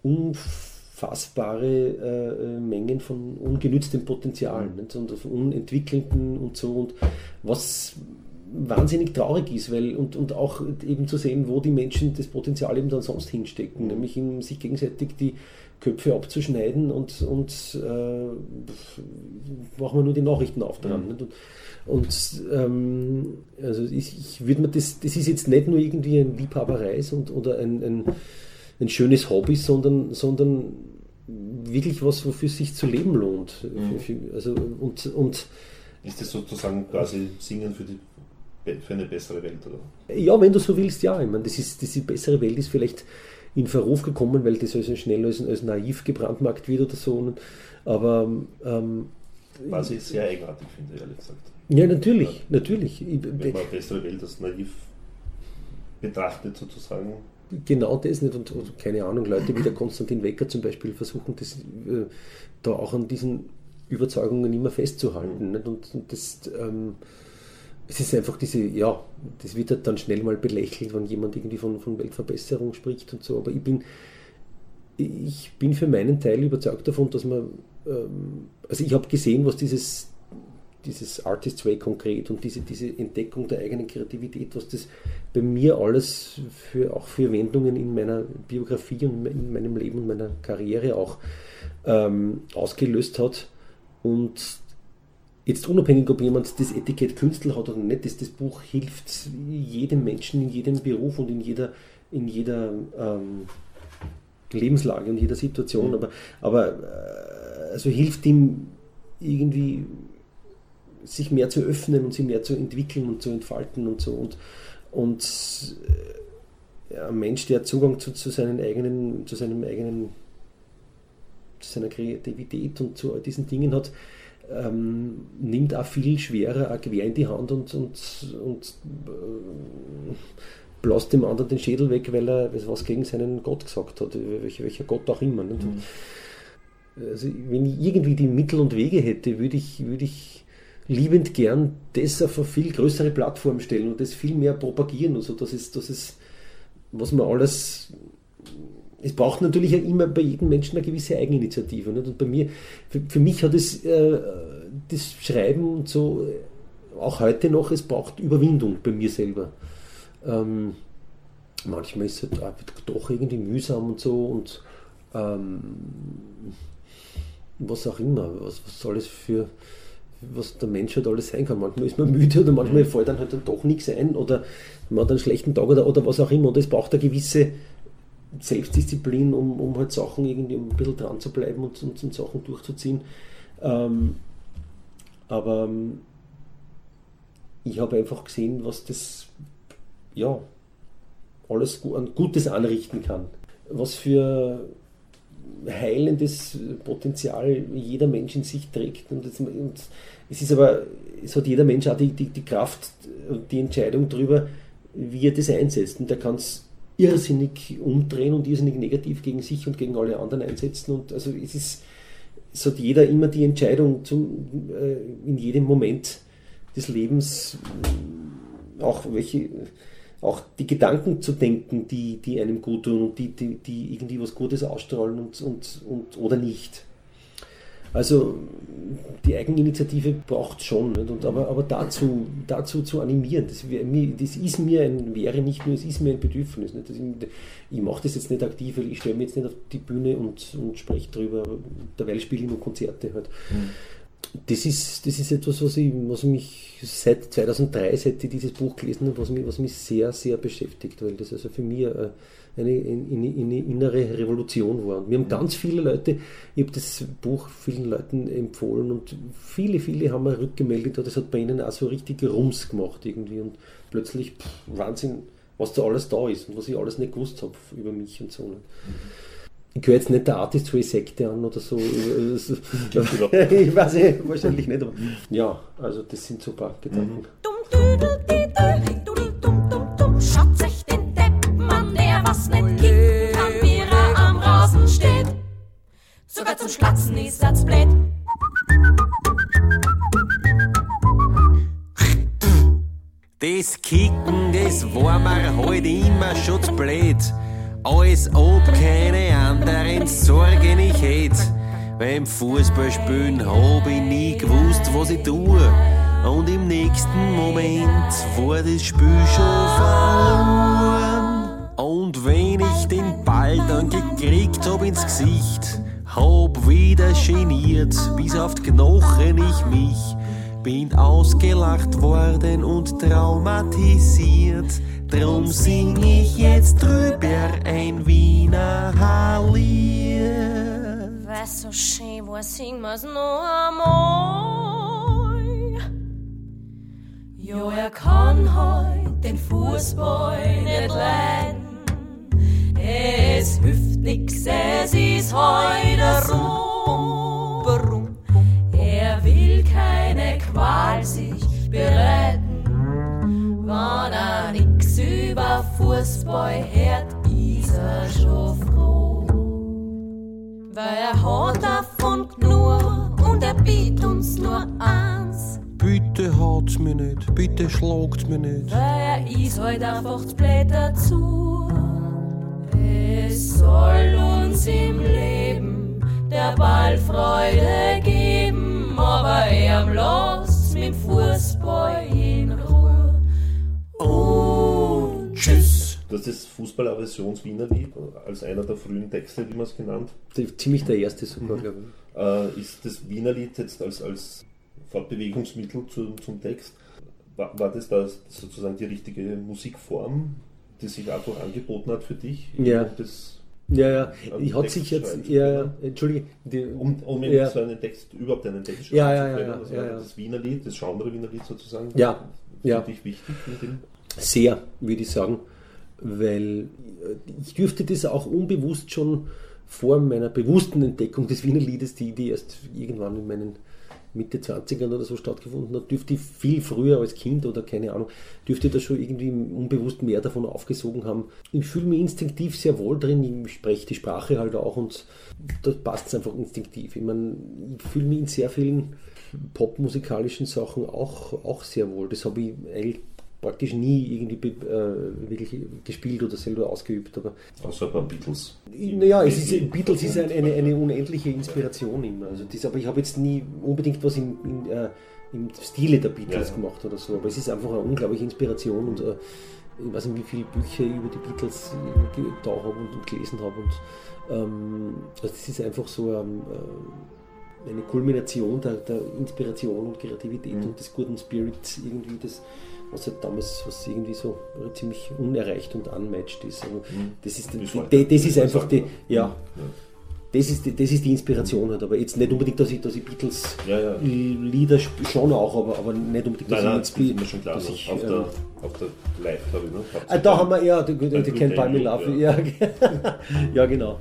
unfassbar fassbare äh, Mengen von ungenütztem Potenzial mhm. nicht? und von unentwickelten und so und was wahnsinnig traurig ist, weil und, und auch eben zu sehen, wo die Menschen das Potenzial eben dann sonst hinstecken, mhm. nämlich in sich gegenseitig die Köpfe abzuschneiden und, und äh, machen wir nur die Nachrichten auftragen. Mhm. Und, ähm, also ich, ich würde mir das, das ist jetzt nicht nur irgendwie ein Liebhaberei und, oder ein, ein ein schönes Hobby, sondern, sondern wirklich was, wofür es sich zu leben lohnt. Mhm. Also, und, und ist das sozusagen quasi Singen für, die, für eine bessere Welt? Oder? Ja, wenn du so willst, ja. Ich meine, das ist, diese bessere Welt ist vielleicht in Verruf gekommen, weil das also schnell als, als naiv gebrandmarkt wird oder so. Aber ähm, was ich sehr eigenartig finde, ehrlich gesagt. Ja, natürlich, ja. natürlich. Wenn man bessere Welt als naiv betrachtet sozusagen, genau das nicht. Und, und, keine Ahnung, Leute wie der Konstantin Wecker zum Beispiel versuchen das äh, da auch an diesen Überzeugungen immer festzuhalten. Nicht? Und, und das, ähm, es ist einfach diese, ja, das wird halt dann schnell mal belächelt, wenn jemand irgendwie von, von Weltverbesserung spricht und so. Aber ich bin, ich bin für meinen Teil überzeugt davon, dass man, ähm, also ich habe gesehen, was dieses dieses Artist's Way konkret und diese, diese Entdeckung der eigenen Kreativität, was das bei mir alles für, auch für Wendungen in meiner Biografie und in meinem Leben und meiner Karriere auch ähm, ausgelöst hat. Und jetzt unabhängig, ob jemand das Etikett Künstler hat oder nicht, das, das Buch hilft jedem Menschen in jedem Beruf und in jeder, in jeder ähm, Lebenslage und jeder Situation, aber, aber äh, also hilft ihm irgendwie sich mehr zu öffnen und sich mehr zu entwickeln und zu entfalten und so. Und, und äh, ein Mensch, der Zugang zu, zu seinen eigenen, zu seinem eigenen, zu seiner Kreativität und zu diesen Dingen hat, ähm, nimmt auch viel schwerer auch quer in die Hand und, und, und äh, bläst dem anderen den Schädel weg, weil er was gegen seinen Gott gesagt hat, welcher, welcher Gott auch immer. Mhm. Also, wenn ich irgendwie die Mittel und Wege hätte, würde ich, würde ich liebend gern das auf eine viel größere Plattform stellen und das viel mehr propagieren und so. Das ist, das ist, was man alles. Es braucht natürlich auch immer bei jedem Menschen eine gewisse Eigeninitiative. Nicht? Und bei mir, für, für mich hat es äh, das Schreiben und so auch heute noch, es braucht Überwindung bei mir selber. Ähm, manchmal ist es halt doch irgendwie mühsam und so und ähm, was auch immer, was, was soll es für was der Mensch halt alles sein kann. Manchmal ist man müde oder manchmal mhm. fällt dann halt dann doch nichts ein oder man hat einen schlechten Tag oder, oder was auch immer. Und es braucht eine gewisse Selbstdisziplin, um, um halt Sachen irgendwie um ein bisschen dran zu bleiben und, und, und Sachen durchzuziehen. Ähm, aber ähm, ich habe einfach gesehen, was das ja alles Gutes anrichten kann. Was für heilendes Potenzial jeder Mensch in sich trägt. Und, das, und es ist aber, es hat jeder Mensch auch die, die, die Kraft und die Entscheidung darüber, wie er das einsetzt. Und der kann es irrsinnig umdrehen und irrsinnig negativ gegen sich und gegen alle anderen einsetzen. Und also es ist, es hat jeder immer die Entscheidung zum, äh, in jedem Moment des Lebens, auch welche auch die Gedanken zu denken, die, die einem gut tun und die, die, die irgendwie was Gutes ausstrahlen und, und, und, oder nicht. Also die Eigeninitiative braucht es schon, nicht? Und, aber, aber dazu, dazu zu animieren, das, wär, das ist mir ein, wäre nicht nur, es ist mir ein Bedürfnis. Nicht? Das, ich mache das jetzt nicht aktiv, weil ich stelle mich jetzt nicht auf die Bühne und, und spreche darüber, derweil spiele ich nur Konzerte halt. Mhm. das ist, das ist etwas, was, ich, was mich seit 2003, seit ich dieses Buch gelesen habe, was mich, was mich sehr, sehr beschäftigt, weil das also für mich eine, eine, eine innere Revolution war. Und mir haben ganz viele Leute, ich habe das Buch vielen Leuten empfohlen und viele, viele haben mir rückgemeldet, das hat bei ihnen auch so richtig Rums gemacht irgendwie und plötzlich, pff, Wahnsinn, was da alles da ist und was ich alles nicht gewusst habe über mich und so. Mhm ich gehöre jetzt nicht der Artist für Sekte an oder so. ich weiß nicht, wahrscheinlich nicht. Aber ja, also das sind so ein paar Gedanken. Schaut Sogar zum Schlatzen ist das blöd. Das Kicken, das war mir halt immer schon zu blöd als ob keine anderen Sorgen ich hätt. Beim Fußballspielen hab ich nie gewusst, was ich tue. Und im nächsten Moment war das Spiel schon verloren. Und wenn ich den Ball dann gekriegt hab ins Gesicht, hab wieder geniert, bis auf die Knochen ich mich. Bin ausgelacht worden und traumatisiert. Drum sing ich jetzt drüber ein Wiener Hallier. Was so schön war, sing wir's noch einmal. Jo, er kann heut den Fußball nicht leiden. Es hilft nix, es ist heute rum. Er will keine Qual sich bereiten, wann er nix über Fußball hört, ist er schon froh. Weil er hat davon genug und er bietet uns nur eins. Bitte haut's mir nicht, bitte schlagt's mir nicht. Weil er ist halt einfach zu blöd dazu. Es soll uns im Leben der Ball Freude geben, aber er lässt mit dem Fußball in Ruhe. Und tschüss. Du hast das Fußballaversions-Wiener-Lied als einer der frühen Texte, wie man es genannt. Ziemlich der erste sogar, glaube ich. Äh, ist das Wiener-Lied jetzt als, als Fortbewegungsmittel zu, zum Text, war, war das da sozusagen die richtige Musikform, die sich einfach angeboten hat für dich? Ja. Das, Ja, ja, ich hat sich jetzt, ja, entschuldige, die, um um Ja. so einen Text, überhaupt einen Text schreiben ja, zu ja, können, ja, das ja, das Wiener-Lied, das Genre Wiener-Lied sozusagen. Ja, Für ja. dich wichtig mit dem? Sehr, würde ich sagen, weil äh, ich dürfte das auch unbewusst schon vor meiner bewussten Entdeckung des Wiener Liedes, die, die erst irgendwann in meinen Mitte 20ern oder so stattgefunden hat, dürfte ich viel früher als Kind oder keine Ahnung, dürfte ich da schon irgendwie unbewusst mehr davon aufgesogen haben. Ich fühle mich instinktiv sehr wohl drin, ich spreche die Sprache halt auch und da passt es einfach instinktiv. Ich meine, ich fühle mich in sehr vielen popmusikalischen Sachen auch, auch sehr wohl. Das habe ich eigentlich praktisch nie irgendwie äh, wirklich gespielt oder selber ausgeübt. Aber Außer ein paar Beatles. naja, es ist, Beatles ist eine, eine, eine unendliche Inspiration immer. Also das, aber ich habe jetzt nie unbedingt was im, in, äh, im Stile der Beatles Ja. gemacht oder so. Aber es ist einfach eine unglaubliche Inspiration und äh, ich weiß nicht, wie viele Bücher über die Beatles äh, da habe und, und gelesen habe. Und ähm, also das ist einfach so ähm, äh, eine Kulmination der, der Inspiration und Kreativität Mhm. und des guten Spirits irgendwie, das, was halt damals, was irgendwie so ziemlich unerreicht und unmatched ist. Also das ist, die, das ist einfach die, ja, das ist, das ist die Inspiration halt, aber jetzt nicht unbedingt, dass ich, dass ich Beatles Ja, ja. Lieder schon auch, aber, aber nicht unbedingt, dass Nein, nein, das ich ist jetzt schon klar. dass ich, auf, ähm, der, auf der Live, glaube ich. Ne? Habt Ah, ihr da haben wir, ja, die, die, die Can't Buy Me Love. Ja, ja genau.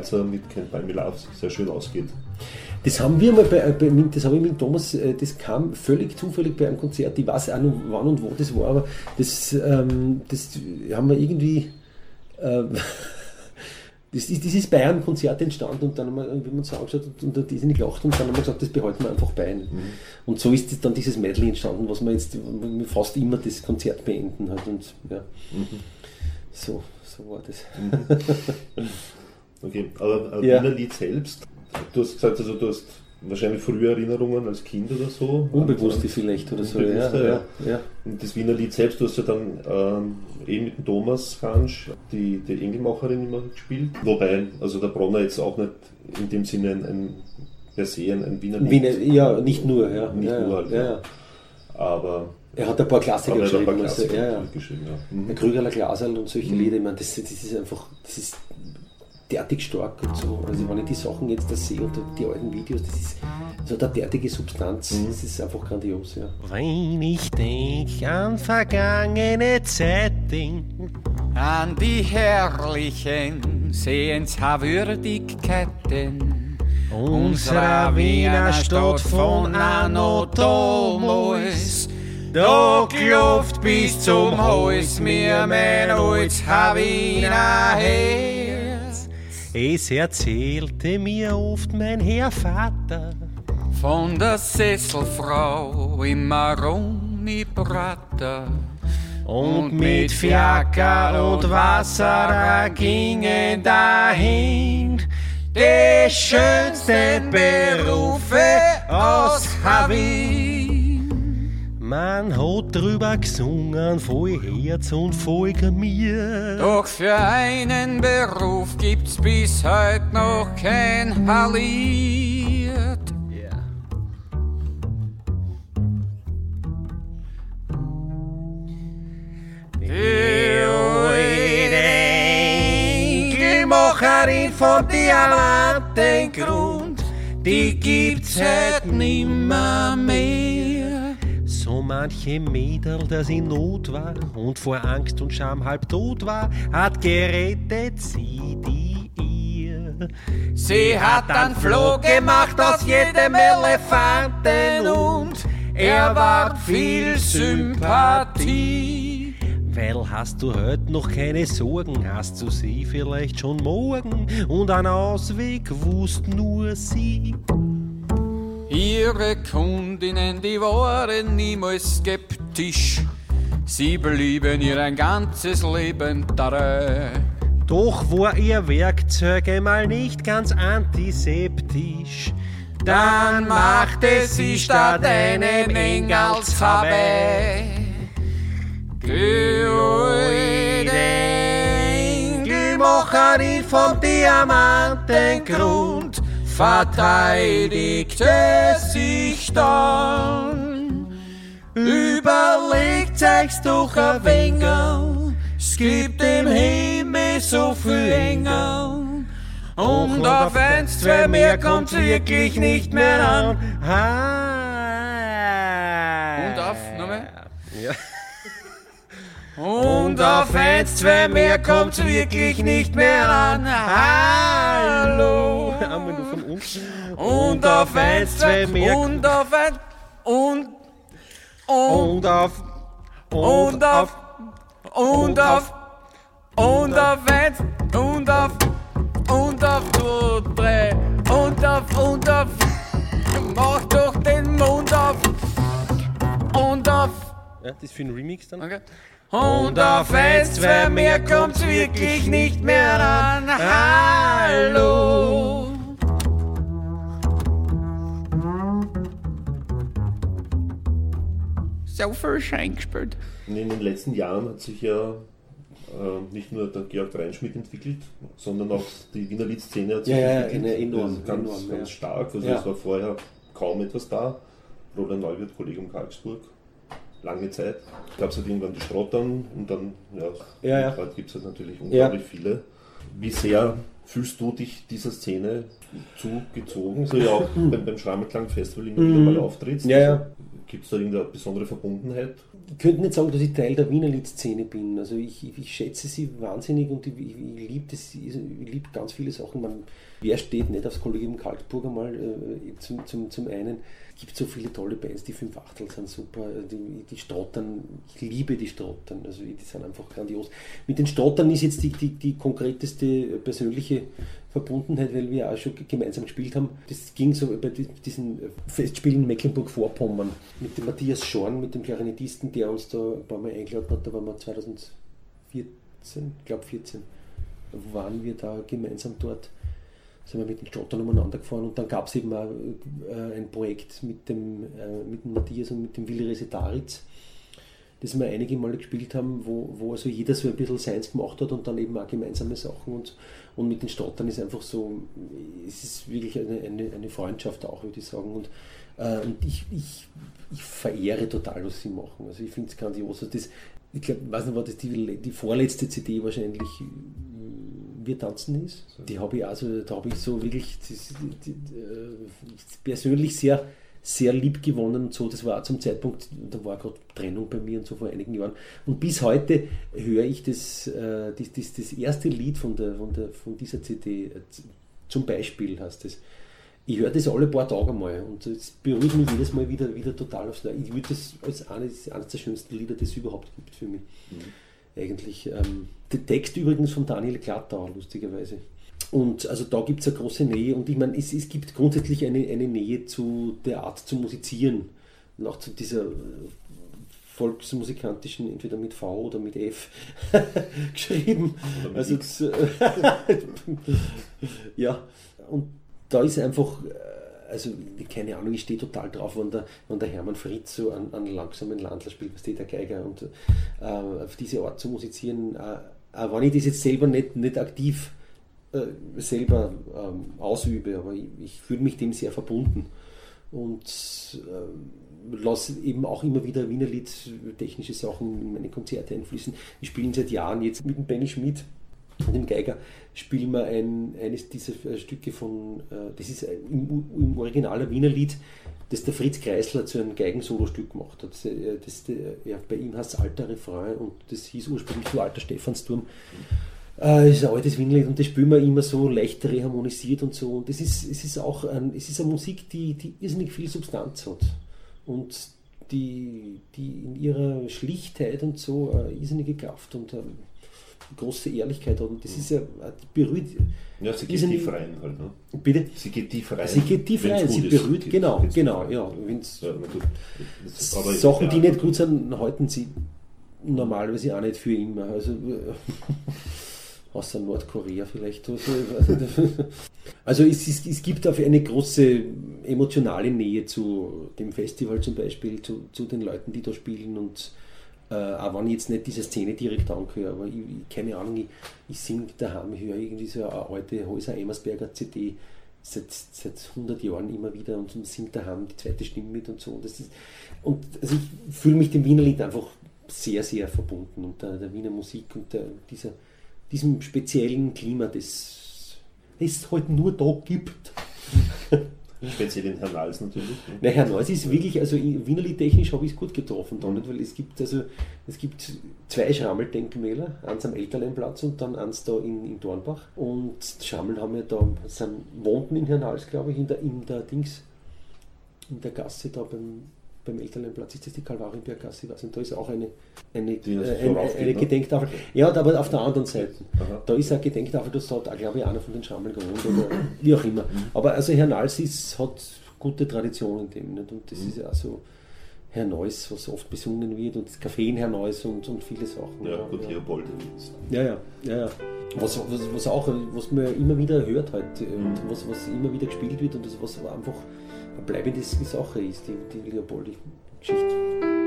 Donauwalzer mit Can't Buy Me Love sehr schön ausgeht. Das haben wir mal bei, bei mit- das habe ich mit Thomas, äh, das kam völlig zufällig bei einem Konzert. Ich weiß auch noch wann und wo das war, aber das, ähm, das haben wir irgendwie. ähm, das, ist, das ist bei einem Konzert entstanden und dann haben wir, wenn wir uns angeschaut und, und die sind gelacht und dann haben wir gesagt, das behalten wir einfach bei. Und so ist dann dieses Medley entstanden, was wir jetzt wir fast immer das Konzert beenden hat. Und ja, so, so war das. Okay, aber äh, Ja. Wiener Lied selbst, du hast gesagt, also du hast wahrscheinlich frühe Erinnerungen als Kind oder so. Unbewusste Und- vielleicht oder so. Ja, ja, ja. Und das Wiener Lied selbst, du hast ja dann ähm, eben mit dem Thomas Hansch die, die Engelmacherin immer gespielt. Wobei, also der Bronner jetzt auch nicht in dem Sinne ein, ein per se ein, ein Wiener Lied. Wiener, ja, nicht nur, ja. Nicht ja, nur halt, ja. ja. Aber Er hat ein paar Klassiker aber er hat ein paar geschrieben. Also, Klassiker ja, ja. geschrieben, ja. Mhm. Der Krügerler Glaserl und solche Lieder, ich meine, das, das ist einfach, das ist derartig stark und so. Also wenn ich die Sachen jetzt da sehe und die alten Videos, das ist so eine derartige Substanz, das ist einfach grandios, ja. Wenn ich denk an vergangene Zeiten, an die herrlichen Sehenswürdigkeiten unserer Wiener Stadt von Anno damals, da kluft bis zum Hals mir mein altes Wiener Herz. Es erzählte mir oft mein Herr Vater, von der Sesselfrau im Maroni Prater. Und mit Fiaker und Wasser gingen dahin die schönsten Berufe aus Wien. Man hat drüber gesungen, voll Herz und voll mir. Doch für einen Beruf gibt's bis heute noch kein Halliert. Die alte Engelmacherin von Diamantengrund, die gibt's heute nimmer mehr. Manche Mädel, das in Not war und vor Angst und Scham halb tot war, hat gerettet sie die ihr. Sie hat dann Floh gemacht aus jedem Elefanten und er war viel Sympathie. Weil hast du heute noch keine Sorgen, hast du sie vielleicht schon morgen und einen Ausweg wusst nur sie. Ihre Kundinnen, die waren niemals skeptisch. Sie blieben ihr ein ganzes Leben treu. Doch war ihr Werkzeug einmal nicht ganz antiseptisch. Dann machte sie statt einem Engelshabe die alte Engelmacherin vom Diamantengrund verteidigte sich dann. Überlegt euch's doch ein wenig, Es gibt im Himmel so viel Engel. Und auf eins, zwei mehr kommt's wirklich nicht mehr an. Und auf, nochmal. Ja. Und auf eins, zwei mehr kommt's wirklich nicht mehr an. Hallo. Und auf eins, zwei mehr. Und auf ein, und, und, Und auf. und auf, und auf, und auf eins, und auf, und auf, zwei, drei, und auf, und auf. Mach doch den Mund auf. Und auf. Ja, das ist für einen Remix dann. Okay. Und auf eins, zwei mehr kommt's wirklich nicht mehr an. Hallo. So viel Schein gespielt. In den letzten Jahren hat sich ja äh, nicht nur der Georg Reinschmidt entwickelt, sondern auch die Wiener Liedszene hat sich Ja, ja, entwickelt. enorm, ganz, enorm, ganz ja. stark. Also Ja. es war vorher kaum etwas da. Roland Neuwirth, Kollegium Karlsburg, lange Zeit. Gab es halt irgendwann die Strottern und dann, ja, Ja, ja. heute gibt es halt natürlich unglaublich viele. Wie sehr fühlst du dich dieser Szene zugezogen? So ja auch beim, beim Schrammelklang Festival immer wieder mal auftrittst. Ja, ja. Gibt es da irgendeine besondere Verbundenheit? ich könnte nicht sagen, dass ich Teil der Wiener Liedszene bin. Also ich, ich, ich schätze sie wahnsinnig und ich, ich, ich liebe lieb ganz viele Sachen. Man, wer steht nicht aufs Kollegium Kalkburg einmal äh, zum, zum, zum einen? Gibt so viele tolle Bands, die fünf Achtel sind super, die, die Strottern, ich liebe die Strottern, also die sind einfach grandios. Mit den Strottern ist jetzt die, die, die konkreteste persönliche Verbundenheit, weil wir auch schon gemeinsam gespielt haben. Das ging so bei diesen Festspielen Mecklenburg-Vorpommern mit dem Matthias Schorn, mit dem Klarinettisten, der uns da ein paar Mal eingeladen hat. Da waren wir 2014, ich glaube 14, waren wir da gemeinsam dort. Sind wir mit den Stottern umeinander gefahren und dann gab es eben äh, ein Projekt mit dem, äh, mit dem Matthias und mit dem Willi Resetaritz das wir einige Male gespielt haben, wo, wo also jeder so ein bisschen Seins gemacht hat und dann eben auch gemeinsame Sachen und, und mit den Stottern ist einfach so, es ist wirklich eine, eine, eine Freundschaft auch, würde ich sagen. Und, äh, und ich, ich, ich verehre total, was sie machen. Also ich finde es grandios. Also das, ich glaube, weiß nicht, war das die, die vorletzte CD wahrscheinlich wir tanzen ist. Die habe ich also, da habe ich so wirklich das, die, äh, persönlich sehr sehr lieb gewonnen und so. Das war auch zum Zeitpunkt, da war gerade Trennung bei mir und so vor einigen Jahren. Und bis heute höre ich das, äh, das, das, das, erste Lied von, der, von, der, von dieser CD, äh, zum Beispiel heißt es. Ich höre das alle paar Tage mal und es berührt mich jedes Mal wieder, wieder total aufs Neue. Ich würde das als eines, eines der schönsten Lieder, das es überhaupt gibt für mich. Mhm. Eigentlich. Ähm, der Text übrigens von Daniel Glattauer, lustigerweise. Und also da gibt es eine große Nähe und ich meine, es, es gibt grundsätzlich eine, eine Nähe zu der Art zu musizieren, und auch zu dieser äh, volksmusikantischen, entweder mit V oder mit F geschrieben. Mit also ja, und da ist einfach, äh, also keine Ahnung, ich stehe total drauf, wenn der, wenn der Hermann Fritz so einen, einen langsamen Landler spielt, was der Geiger und äh, auf diese Art zu musizieren, äh, auch wenn ich das jetzt selber nicht, nicht aktiv äh, selber ähm, ausübe, aber ich, ich fühle mich dem sehr verbunden und äh, lasse eben auch immer wieder Wiener Lied technische Sachen in meine Konzerte einfließen. Wir spielen seit Jahren jetzt mit dem Benny Schmidt und dem Geiger spielen wir ein, eines dieser äh, Stücke von, äh, das ist im, im Original Wiener Lied, das der Fritz Kreisler zu einem Geigensolo-Stück gemacht hat. Das, äh, das, ja, bei ihm heißt es Alter Refrain und das hieß ursprünglich so Alter Stephansturm. Äh, ist ein altes Wienerlied und das spielen wir immer so leicht reharmonisiert und so. Und das ist, es ist auch ein, es ist eine Musik, die, die irrsinnig viel Substanz hat. Und die, die in ihrer Schlichtheit und so eine irrsinnige Kraft und eine große Ehrlichkeit hat. Und das ist ja berührt. Ja, sie geht tief rein halt, ne? Bitte? Sie geht tief rein. Sie geht tief rein, sie berührt, ist, genau, genau, ja. Wenn's ja Sachen, ja, die nicht gut sind, halten sie normalerweise auch nicht für immer. Also außer Nordkorea vielleicht. Also es, ist, es gibt auf eine große emotionale Nähe zu dem Festival zum Beispiel, zu, zu den Leuten, die da spielen und äh, auch wenn ich jetzt nicht diese Szene direkt anhöre, aber ich, ich, keine Ahnung, ich, ich singe daheim, ich höre irgendwie so eine alte Häuser Emersberger CD seit, seit 100 Jahren immer wieder und singe daheim die zweite Stimme mit und so. Und, das ist, und also ich fühle mich dem Wiener Lied einfach sehr, sehr verbunden und der, der Wiener Musik und der, dieser diesem speziellen Klima, das es halt nur da gibt. Speziell in Hernals natürlich. Ne? Na, Hernals ist wirklich, also wienerlich technisch habe ich es gut getroffen da nicht, weil es gibt also es gibt zwei Schrammeldenkmäler, eins am Elterleinplatz und dann eins da in, in Dornbach. Und Schrammel haben ja da, sind, wohnten in Hernals, glaube ich, in der, in der Dings, in der Gasse da beim beim Elternleinplatz ist das die Kalvarienberggasse, ich weiß nicht, da ist auch eine, eine, äh, eine, eine ne? Gedenktafel. Ja, aber auf der anderen Seite. Aha. Da ist eine Gedenktafel, da hat, glaube ich, einer von den Schammeln gewohnt oder wie auch immer. Mhm. Aber also Herr Nalsis hat gute Tradition in dem. Nicht? Und das mhm. ist ja auch so Herr Neuss, was oft besungen wird, und das Café in Herr Neuss und, und viele Sachen. Ja, gut, ja. Leopold. Ja, ja, ja, ja. Was, was, was auch, was man immer wieder hört halt, mhm. und was, was immer wieder gespielt wird und das, was einfach eine bleibende Sache ist, die, die Leopoldi-Geschichte.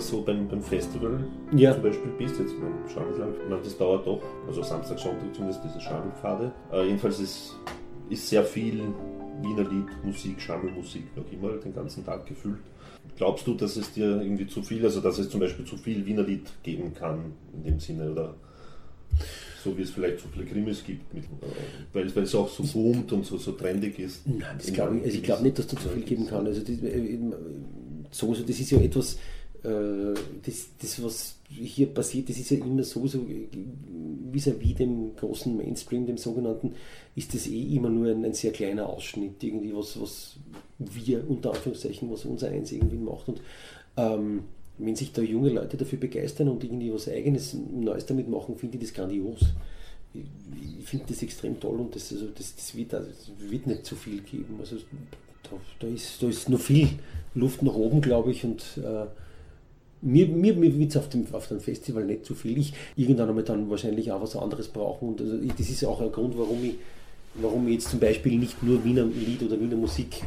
Du das so beim, beim Festival Ja. zum Beispiel bist, jetzt beim Scharnelklang, ich meine, das dauert doch, also Samstag, Sonntag zumindest diese Scharnelpfade. Äh, jedenfalls ist, ist sehr viel Wiener Lied, Musik, Scharnelmusik noch immer den ganzen Tag gefüllt. Glaubst du, dass es dir irgendwie zu viel, also dass es zum Beispiel zu viel Wiener Lied geben kann in dem Sinne oder so wie es vielleicht zu viele Krimis gibt, mit, äh, weil, weil es auch so boomt und so, so trendig ist? Nein, das glaube ich, also ich glaube nicht, dass da zu viel geben kann. Also das, äh, sowieso, das ist ja etwas, äh, das, das, was hier passiert, das ist ja immer sowieso äh, vis-à-vis dem großen Mainstream, dem sogenannten, ist das eh immer nur ein, ein sehr kleiner Ausschnitt, irgendwie was, was wir unter Anführungszeichen, was unser Eins irgendwie macht. Und ähm, wenn sich da junge Leute dafür begeistern und irgendwie was Eigenes, Neues damit machen, finde ich das grandios. Ich, finde das extrem toll und das, also das, das, wird, das wird nicht zu viel geben. Also da, da, ist, da ist noch viel Luft nach oben, glaube ich, und äh, mir, mir, mir wird es auf dem, auf dem Festival nicht zu viel. Ich irgendwann einmal dann wahrscheinlich auch was anderes brauchen und also ich, das ist auch ein Grund, warum ich, warum ich jetzt zum Beispiel nicht nur Wiener Lied oder Wiener Musik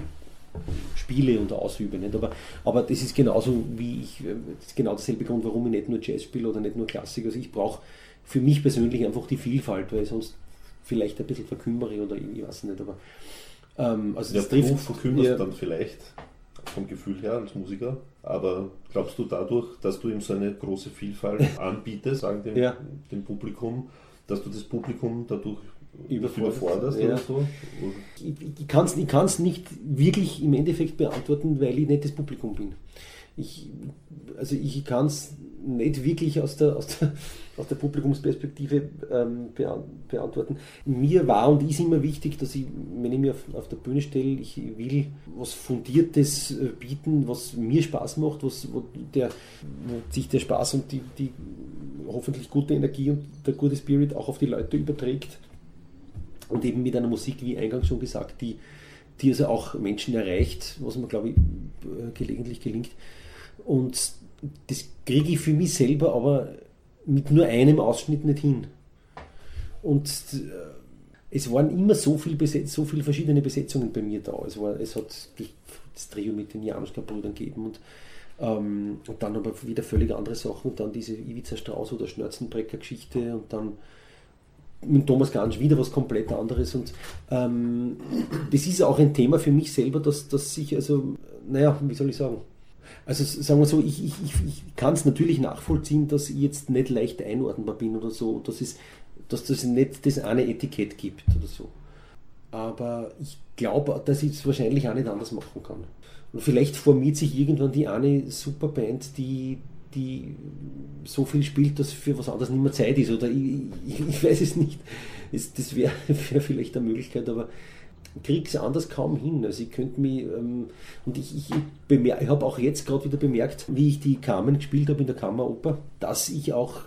spiele und ausübe. Nicht? Aber, aber das ist genauso wie ich, äh, das ist genau derselbe Grund, warum ich nicht nur Jazz spiele oder nicht nur Klassik. Also ich brauche für mich persönlich einfach die Vielfalt, weil ich sonst vielleicht ein bisschen verkümmere oder ich weiß nicht. Aber ähm, also Ja, das du trifft verkümmerst ja, dann vielleicht vom Gefühl her als Musiker, aber glaubst du dadurch, dass du ihm so eine große Vielfalt anbietest, sagen dem, Ja. dem Publikum, dass du das Publikum dadurch überforderst ja. oder so? ich, ich kann es nicht wirklich im Endeffekt beantworten, weil ich nicht das Publikum bin. Ich, also ich kann es nicht wirklich aus der, aus der, aus der Publikumsperspektive ähm, beant beantworten. Mir war und ist immer wichtig, dass ich, wenn ich mich auf, auf der Bühne stelle, ich will was Fundiertes äh, bieten, was mir Spaß macht, was, wo, der, wo sich der Spaß und die, die hoffentlich gute Energie und der gute Spirit auch auf die Leute überträgt und eben mit einer Musik, wie eingangs schon gesagt, die, die also auch Menschen erreicht, was mir, glaube ich, äh, gelegentlich gelingt. Und das kriege ich für mich selber aber mit nur einem Ausschnitt nicht hin. Und äh, es waren immer so viel besetzt, so viele verschiedene Besetzungen bei mir da. Es, war, es hat das, Trio mit den Januska-Brüdern gegeben und, ähm, und dann aber wieder völlig andere Sachen und dann diese Ivica Strauß oder Schnörzenbrecker-Geschichte und dann mit Thomas Gansch wieder was komplett anderes. Und ähm, das ist auch ein Thema für mich selber, dass, dass ich, also, naja, wie soll ich sagen? Also sagen wir so, ich, ich, ich, kann es natürlich nachvollziehen, dass ich jetzt nicht leicht einordnbar bin oder so, dass es, dass das nicht das eine Etikett gibt oder so. Aber ich glaube, dass ich es wahrscheinlich auch nicht anders machen kann. Und vielleicht formiert sich irgendwann die eine Superband, die, die so viel spielt, dass für was anderes nicht mehr Zeit ist. Oder ich, ich, ich weiß es nicht. Es, das wäre wär vielleicht eine Möglichkeit, aber kriege es anders kaum hin. Also ich könnte mich, ähm, und ich, ich, bemer- ich habe auch jetzt gerade wieder bemerkt, wie ich die Carmen gespielt habe in der Kammeroper, dass ich auch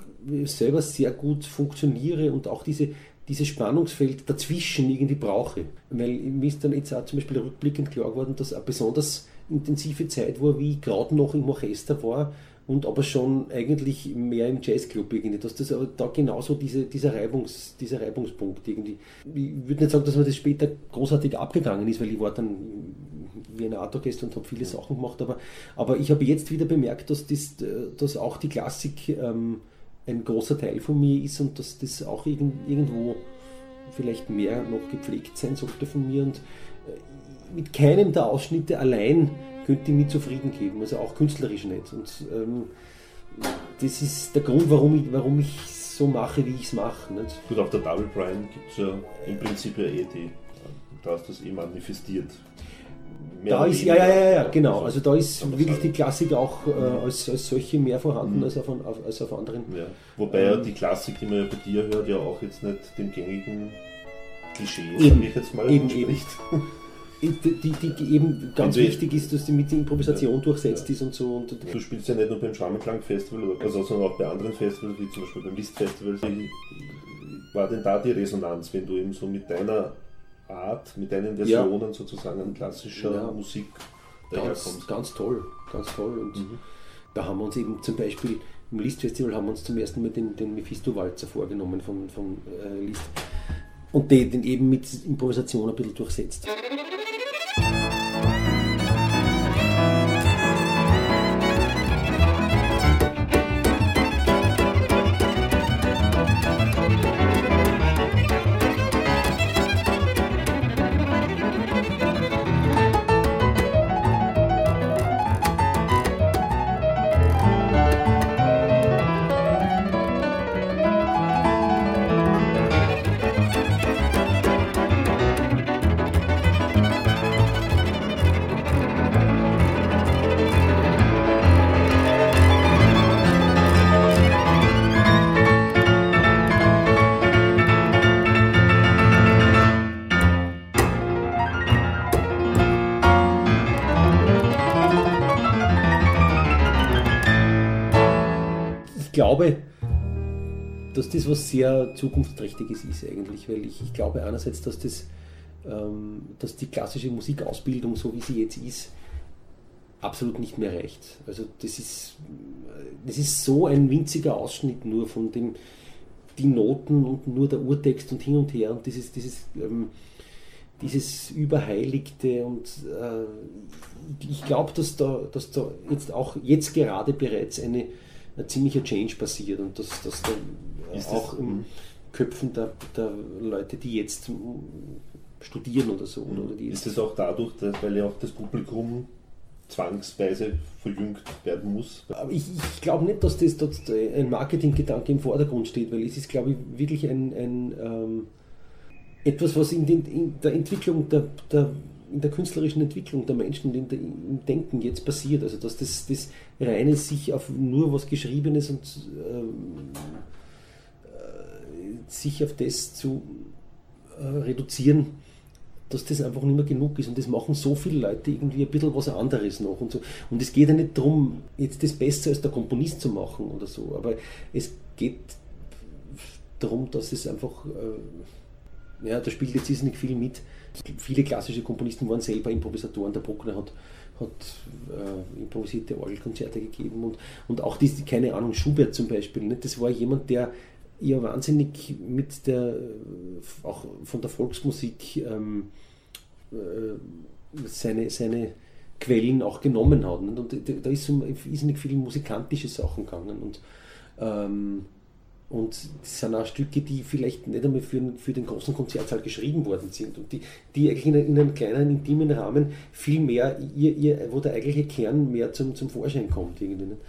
selber sehr gut funktioniere und auch diese, dieses Spannungsfeld dazwischen irgendwie brauche. Weil mir ist dann jetzt auch zum Beispiel rückblickend klar geworden, dass besonders intensive Zeit war, wie ich gerade noch im Orchester war und aber schon eigentlich mehr im Jazzclub irgendwie, dass das aber da genauso diese, dieser, Reibungs, dieser Reibungspunkt irgendwie. Ich würde nicht sagen, dass mir das später großartig abgegangen ist, weil ich war dann wie ein Artorchester und habe viele Sachen gemacht, aber, aber ich habe jetzt wieder bemerkt, dass, das, äh, dass auch die Klassik ähm, ein großer Teil von mir ist und dass das auch irgend, irgendwo vielleicht mehr noch gepflegt sein sollte von mir und äh, mit keinem der Ausschnitte allein könnte ich mich zufrieden geben, also auch künstlerisch nicht. Und ähm, das ist der Grund, warum ich, warum ich so mache, wie ich es mache. Nicht? Gut, auf der Double Brian gibt es ja im Prinzip ja eh die, da hast du es eh manifestiert. Mehr Da ist, ja, ja, ja, ja, genau. Also da ist wirklich sagen. die Klassik auch äh, als, als solche mehr vorhanden als, auf, als auf anderen. Ja. Wobei ja Ähm, die Klassik, die man ja bei dir hört, ja auch jetzt nicht dem gängigen Klischee, Eben, sag ich jetzt mal, eben, entspricht. Die, die, die eben ganz Wenn du- wichtig ist, dass die mit der Improvisation Ja, durchsetzt ja. ist und so. Und, Du spielst ja nicht nur beim Schrammenklang-Festival, oder- also, sondern auch bei anderen Festivals, wie zum Beispiel beim List-Festival. Wie war denn da die Resonanz, wenn du eben so mit deiner Art, mit deinen Versionen sozusagen an klassischer Ja. Musik ganz, daherkommst? ganz toll, ganz toll. Und da haben wir uns eben zum Beispiel im List-Festival haben wir uns zum ersten Mal den, den Mephisto-Walzer vorgenommen von, von äh, Liszt. Und den, den eben mit Improvisation ein bisschen durchsetzt. Dass das was sehr zukunftsträchtiges ist eigentlich, weil ich, ich glaube einerseits, dass das ähm, dass die klassische Musikausbildung, so wie sie jetzt ist, absolut nicht mehr reicht. Also das ist, das ist so ein winziger Ausschnitt nur von dem, die Noten und nur der Urtext und hin und her und dieses, dieses, ähm, dieses Überheiligte und äh, ich glaube, dass da, dass da jetzt auch jetzt gerade bereits eine, ein ziemlicher Change passiert und dass, dass da Ist auch das- im mhm. Köpfen der, der Leute, die jetzt studieren oder so, oder, oder die Ist es auch dadurch, dass, weil ja auch das Publikum zwangsweise verjüngt werden muss? Aber ich, ich glaube nicht, dass das dass ein Marketinggedanke im Vordergrund steht, weil es ist, glaube ich, wirklich ein, ein ähm, etwas, was in, den, in der Entwicklung, der, der, in der künstlerischen Entwicklung der Menschen, in der, im Denken jetzt passiert. Also dass das, das reine sich auf nur was Geschriebenes und ähm, äh, sich auf das zu äh, reduzieren, dass das einfach nicht mehr genug ist. Und das machen so viele Leute irgendwie ein bisschen was anderes noch. Und, so. und es geht ja nicht darum, jetzt das besser als der Komponist zu machen oder so, aber es geht darum, dass es einfach, äh, ja, da spielt jetzt nicht viel mit. Viele klassische Komponisten waren selber Improvisatoren. Der Bruckner hat, hat äh, improvisierte Orgelkonzerte gegeben und, und auch diese, keine Ahnung, Schubert zum Beispiel. Nicht? Das war jemand, der ja wahnsinnig mit der, auch von der Volksmusik ähm, äh, seine, seine Quellen auch genommen hat. Nicht? Und da- ist um irrsinnig viele musikantische Sachen gegangen. Und, ähm, und das sind auch Stücke, die vielleicht nicht einmal für, für den großen Konzertsaal geschrieben worden sind und die, die eigentlich in, einem- in einem kleinen, intimen Rahmen viel mehr, ihr, ihr, wo der eigentliche Kern mehr zum, zum Vorschein kommt. Irgendwie. nicht?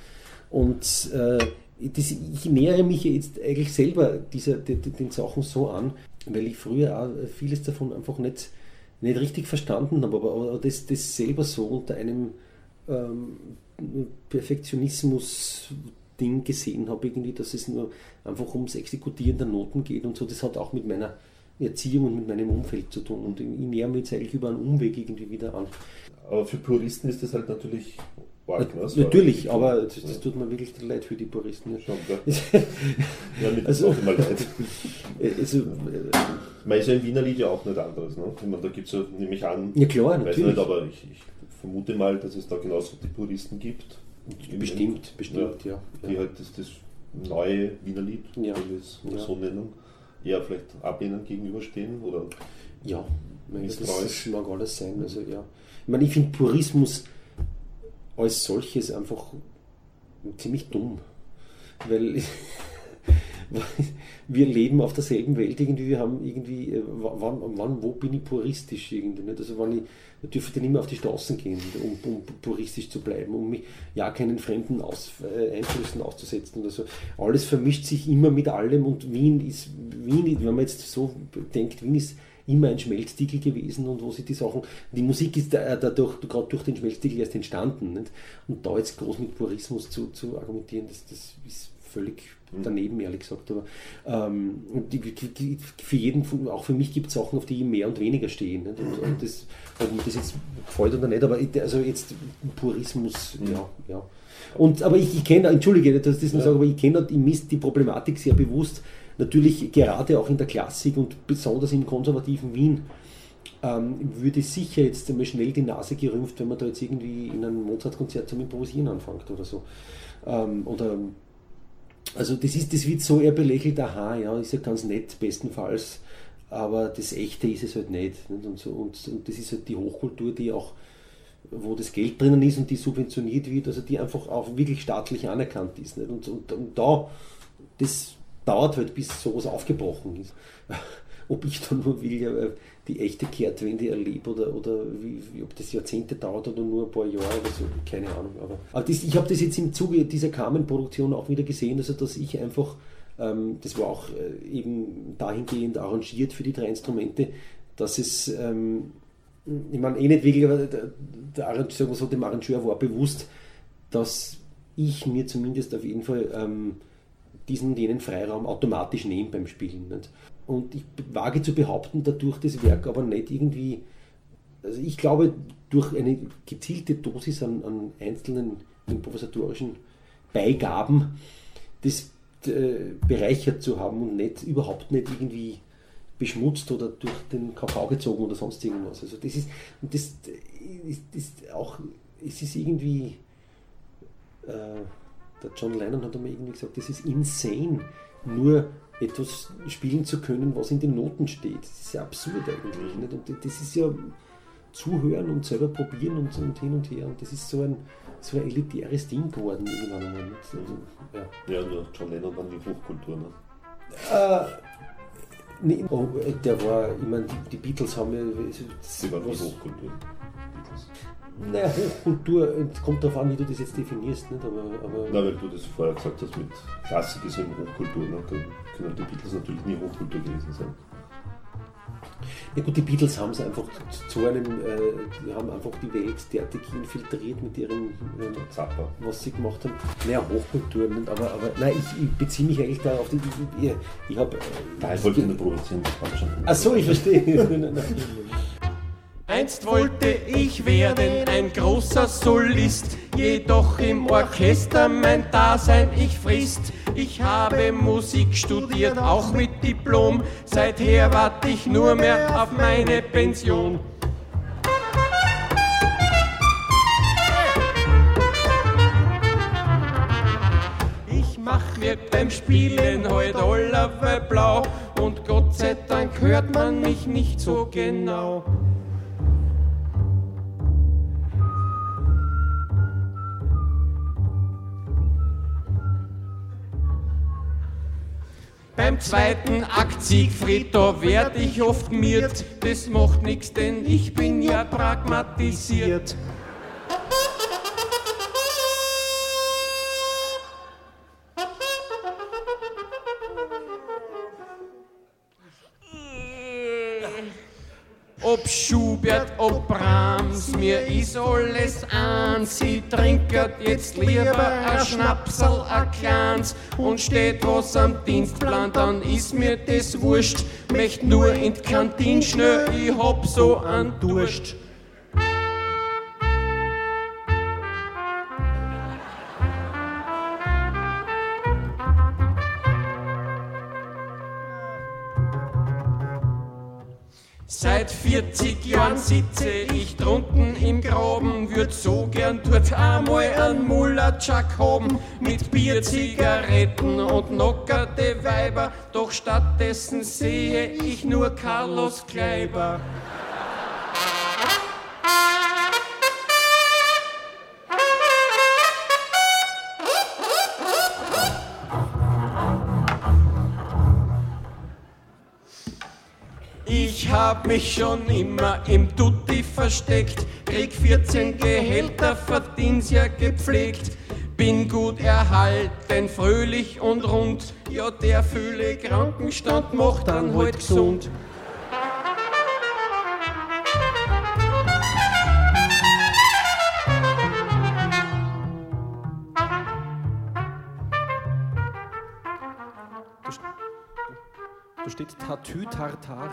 Und äh, das, ich nähere mich jetzt eigentlich selber dieser, den, den Sachen so an, weil ich früher auch vieles davon einfach nicht, nicht richtig verstanden habe, aber, aber das, das selber so unter einem ähm, Perfektionismus-Ding gesehen habe, irgendwie, dass es nur einfach ums Exekutieren der Noten geht und so. Das hat auch mit meiner Erziehung und mit meinem Umfeld zu tun. Und ich näher mich jetzt eigentlich über einen Umweg irgendwie wieder an. Aber für Puristen ist das halt natürlich ne? So Natürlich, aber das, das tut mir wirklich leid für die Puristen. Ja. Schon? Ja, Also- also, auch immer leid. Also, äh, Man ist ja im Wiener Lied ja auch nicht anderes. Ne? Meine, da gibt es ja, nehme ich an, ja klar, ich weiß natürlich. nicht, aber ich, ich vermute mal, dass es da genauso die Puristen gibt. Im- Bestimmt, bestimmt, ja. Die ja. halt das, das neue Wiener Lied, Ja. wenn wir es Ja. so nennen, eher vielleicht ablehnend gegenüberstehen. Oder Ja, Misstrauisch. das mag alles sein. Also, ja. Ich meine, ich finde Purismus als solches einfach ziemlich dumm. Weil wir leben auf derselben Welt irgendwie, wir haben irgendwie, äh, wann, wann wo bin ich puristisch irgendwie, nicht? Also wann ich, dürfte nicht mehr auf die Straßen gehen, um, um puristisch zu bleiben, um mich ja keinen fremden Aus, äh, Einflüssen auszusetzen oder so. Alles vermischt sich immer mit allem und Wien ist, Wien, wenn man jetzt so denkt, Wien ist immer ein Schmelztiegel gewesen und wo sie die Sachen, die Musik ist da- dadurch, gerade durch den Schmelztiegel erst entstanden. Nicht? Und da jetzt groß mit Purismus zu, zu argumentieren, das, das ist völlig daneben, ehrlich gesagt. Aber ähm, für jeden, auch für mich gibt es Sachen, auf die ich mehr und weniger stehe. Nicht? Und, und das, ob mir das jetzt gefällt oder nicht, aber also jetzt Purismus, ja, ja. Und, aber ich, ich kenne, entschuldige, dass ich das nur sage, aber ich kenne die Problematik sehr bewusst. Natürlich gerade auch in der Klassik und besonders im konservativen Wien ähm, würde sicher jetzt einmal schnell die Nase gerümpft, wenn man da jetzt irgendwie in einem Mozart-Konzert zum Improvisieren anfängt oder so. Ähm, oder also das ist, das wird so eher belächelt, aha, ja, ist ja ganz nett, bestenfalls, aber das Echte ist es halt nicht. nicht? Und, so, und, und das ist halt die Hochkultur, die auch, wo das Geld drinnen ist und die subventioniert wird, also die einfach auch wirklich staatlich anerkannt ist. Nicht? Und, und, und da, das dauert halt, bis sowas aufgebrochen ist. Ob ich dann nur will, ja, die echte Kehrtwende erlebe oder, oder wie, ob das Jahrzehnte dauert oder nur ein paar Jahre oder so, keine Ahnung. Aber, aber das, ich habe das jetzt im Zuge dieser Carmen-Produktion auch wieder gesehen, also dass ich einfach, ähm, das war auch äh, eben dahingehend arrangiert für die drei Instrumente, dass es, ähm, ich meine, eh nicht wirklich, aber der, der so, dem Arrangeur war bewusst, dass ich mir zumindest auf jeden Fall ähm, diesen jenen Freiraum automatisch nehme beim Spielen. Nicht? Und ich wage zu behaupten, dadurch das Werk aber nicht irgendwie, also ich glaube, durch eine gezielte Dosis an, an einzelnen improvisatorischen Beigaben das äh, bereichert zu haben und nicht überhaupt nicht irgendwie beschmutzt oder durch den Kakao gezogen oder sonst irgendwas. Also das ist, und das ist, ist auch, es ist irgendwie, äh, der John Lennon hat einmal irgendwie gesagt, das ist insane, nur etwas spielen zu können, was in den Noten steht. Das ist ja absurd eigentlich. Nicht? Und das ist ja zuhören und selber probieren und, und hin und her. Und das ist so ein, so ein elitäres Ding geworden irgendwann einmal. Also, ja. ja, nur John Lennon war die Hochkultur. Ne? Äh, nee, oh, der war, ich meine, die, Beatles haben ja. Sie waren die Hochkultur. Naja, Hochkultur, es kommt darauf an, wie du das jetzt definierst. Nicht? Aber, aber Na, weil du das vorher gesagt hast, mit Klassik ist eben Hochkultur, ne? Können die Beatles natürlich nie Hochkultur gewesen sein. Ja gut, die Beatles haben es einfach zu einem, äh, die haben einfach die Welt derartig infiltriert mit ihrem äh, was sie gemacht haben. Naja, Hochkultur, aber, aber nein, ich, ich beziehe mich eigentlich da auf die, ich, ich, ich habe... Äh, Nein, ich wollte nur provozieren, das war schon. Ach so, ich verstehe. Einst wollte ich werden ein großer Solist, jedoch im Orchester mein Dasein ich frisst. Ich habe Musik studiert, auch mit Diplom, seither warte ich nur mehr auf meine Pension. Ich mach mir beim Spielen heut allerweil blau und Gott sei Dank hört man mich nicht so genau. Beim zweiten Akt Siegfried, da werd ich oft miert. Das macht nix, denn ich bin ja pragmatisiert. Schubert, ob Brahms, mir ist alles eins. Ich trinket jetzt lieber ein Schnapsel, ein kleins. Und steht was am Dienstplan, dann ist mir das wurscht. Möcht nur in die Kantine schnell, ich hab so an Durst. 40 Jahren sitze ich drunten im Graben, würd so gern dort einmal einen Mullertschak haben, mit Bier, Zigaretten und knockerte Weiber, doch stattdessen sehe ich nur Carlos Kleiber. Hab mich schon immer im Tutti versteckt, krieg 14 Gehälter, verdien's ja gepflegt. Bin gut erhalten, fröhlich und rund, ja der fühle Krankenstand macht dann halt gesund. Da steht Tattoo Tartar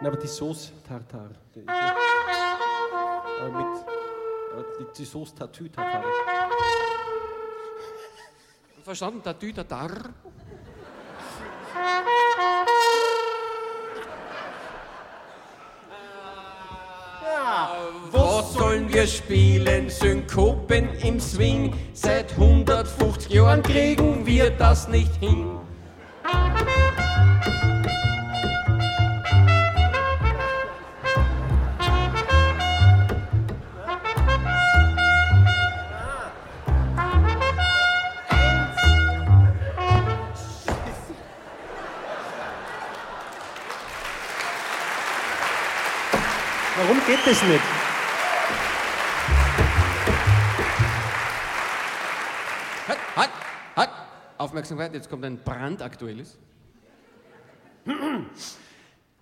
Nein, aber die Sauce Tartar. Die, die, aber mit, die, die Sauce Tattoo Tartar. Verstanden? Tatü, Tatar. Was sollen wir spielen? Synkopen im Swing. Seit 150 Jahren kriegen wir das nicht hin. Geht das nicht? Halt, halt, halt! Aufmerksamkeit, jetzt kommt ein brandaktuelles.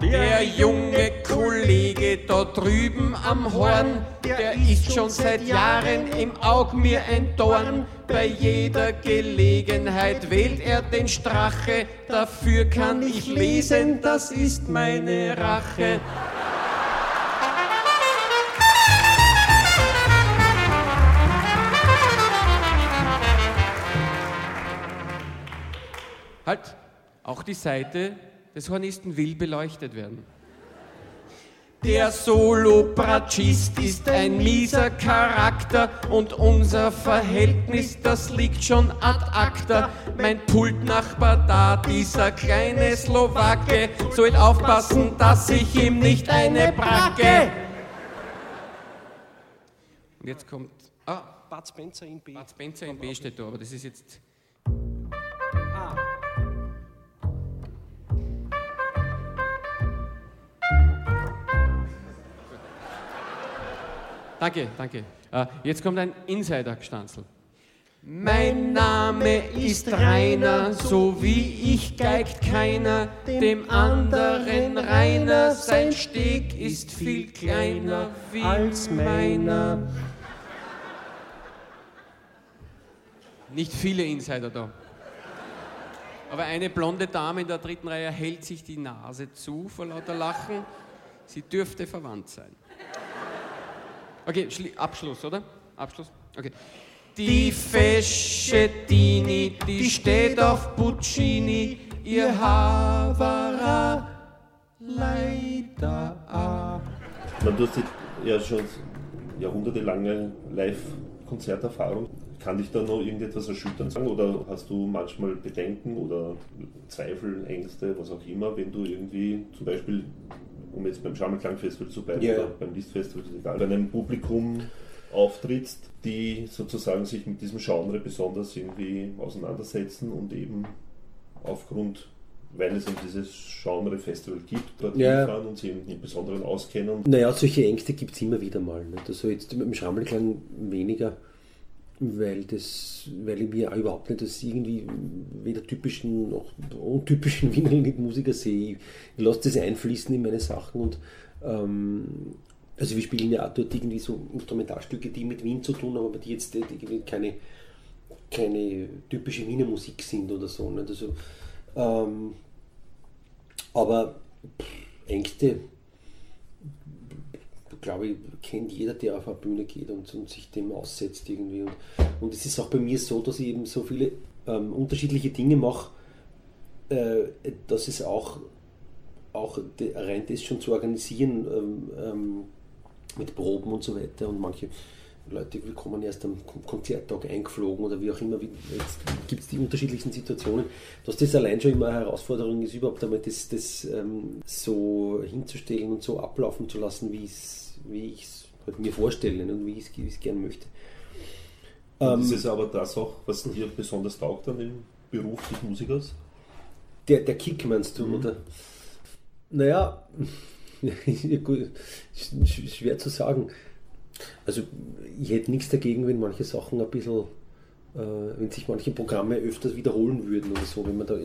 Der junge Kollege da drüben am Horn, der ist schon seit Jahren im Aug mir ein Dorn. Bei jeder Gelegenheit wählt er den Strache, dafür kann ich lesen, das ist meine Rache. Die Seite des Hornisten will beleuchtet werden. Der Solopratschist ist ein mieser Charakter und unser Verhältnis, das liegt schon ad acta. Mein Pultnachbar da, dieser kleine Slowake, soll aufpassen, dass ich ihm nicht eine bracke. Und jetzt kommt. Ah, Bud Spencer in B. Bud Spencer in B steht da, aber das ist jetzt. Danke, danke. Äh, Jetzt kommt ein Insider-Gestanzel. Mein Name ist Rainer, so wie ich geigt keiner, dem anderen Rainer, sein Steg ist viel kleiner wie Als meiner. Nicht viele Insider da. Aber eine blonde Dame in der dritten Reihe hält sich die Nase zu vor lauter Lachen. Sie dürfte verwandt sein. Okay, Schli- Abschluss, oder? Abschluss? Okay. Die Feschettini, die steht auf Puccini, ihr Haar war leider meine, du hast ja schon jahrhundertelange Live-Konzerterfahrung. Kann dich da noch irgendetwas erschüttern sagen oder hast du manchmal Bedenken oder Zweifel, Ängste, was auch immer, wenn du irgendwie zum Beispiel, um jetzt beim Schammelklangfestival zu bleiben Ja. oder beim Listfestival, ist egal, bei einem Publikum auftrittst, die sozusagen sich mit diesem Genre besonders irgendwie auseinandersetzen und eben aufgrund, weil es eben dieses Genre-Festival gibt, dort Ja. hinfahren und sich eben im Besonderen auskennen. Naja, solche Ängste gibt es immer wieder mal. Nicht? Also jetzt mit dem Schrammelklang weniger, weil, das, weil ich mir überhaupt nicht das irgendwie weder typischen noch untypischen Wiener Musiker sehe. Ich, lasse das einfließen in meine Sachen und ähm, also wir spielen ja auch dort irgendwie so Instrumentalstücke, die mit Wien zu tun haben, aber die jetzt irgendwie keine, keine typische Wiener Musik sind oder so. Nicht? Also, ähm, aber Ängste, glaube ich, kennt jeder, der auf eine Bühne geht und, und sich dem aussetzt irgendwie. Und, und es ist auch bei mir so, dass ich eben so viele ähm, unterschiedliche Dinge mache, äh, dass es auch, auch rein das schon zu organisieren ähm, ähm, mit Proben und so weiter und manche Leute kommen erst am Kon- Konzerttag eingeflogen oder wie auch immer. Jetzt gibt es die unterschiedlichsten Situationen, dass das allein schon immer eine Herausforderung ist, überhaupt einmal das, das ähm, so hinzustellen und so ablaufen zu lassen, wie es wie ich es halt mir vorstelle und wie ich es- wie ich es gern möchte. Ähm, ist es aber das auch, was dir besonders taugt an dem Beruf des Musikers? Der, der Kick meinst du, oder? Naja, schwer zu sagen. Also ich hätte nichts dagegen, wenn manche Sachen ein bisschen, wenn sich manche Programme öfters wiederholen würden oder so. Wenn man da,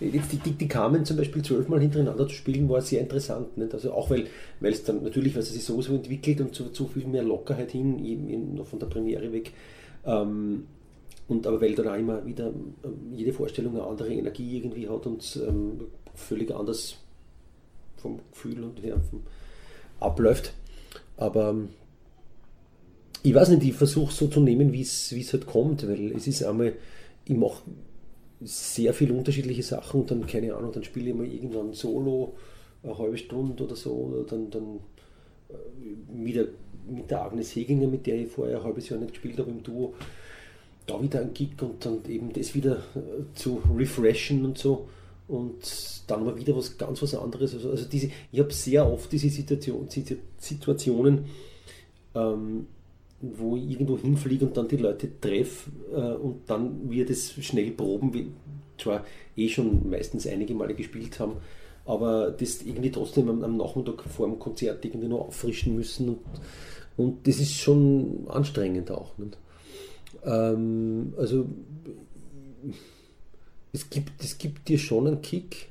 jetzt die, die, die kamen zum Beispiel zwölfmal hintereinander zu spielen, war sehr interessant. Nicht? Also auch weil es dann natürlich, weil es sich sowieso entwickelt und zu, zu viel mehr Lockerheit hin, noch von der Premiere weg. Ähm, und aber weil dann auch immer wieder ähm, jede Vorstellung eine andere Energie irgendwie hat und ähm, völlig anders vom Gefühl und her vom abläuft. Aber ähm, ich weiß nicht, ich versuche so zu nehmen, wie es halt kommt, weil es ist einmal, ich mache sehr viele unterschiedliche Sachen und dann, keine Ahnung, dann spiele ich mal irgendwann Solo eine halbe Stunde oder so, oder dann, dann äh, wieder mit der Agnes Heginger, mit der ich vorher ein halbes Jahr nicht gespielt habe im Duo, da wieder ein Gig und dann eben das wieder äh, zu refreshen und so und dann mal wieder was ganz was anderes. Also, also diese, ich habe sehr oft diese Situation, Situ- Situationen, ähm, wo ich irgendwo hinfliege und dann die Leute treffe äh, und dann wir das schnell proben, wie zwar eh schon meistens einige Male gespielt haben, aber das irgendwie trotzdem am, am Nachmittag vor dem Konzert irgendwie noch auffrischen müssen und, und das ist schon anstrengend auch. Ähm, also es gibt, es gibt dir schon einen Kick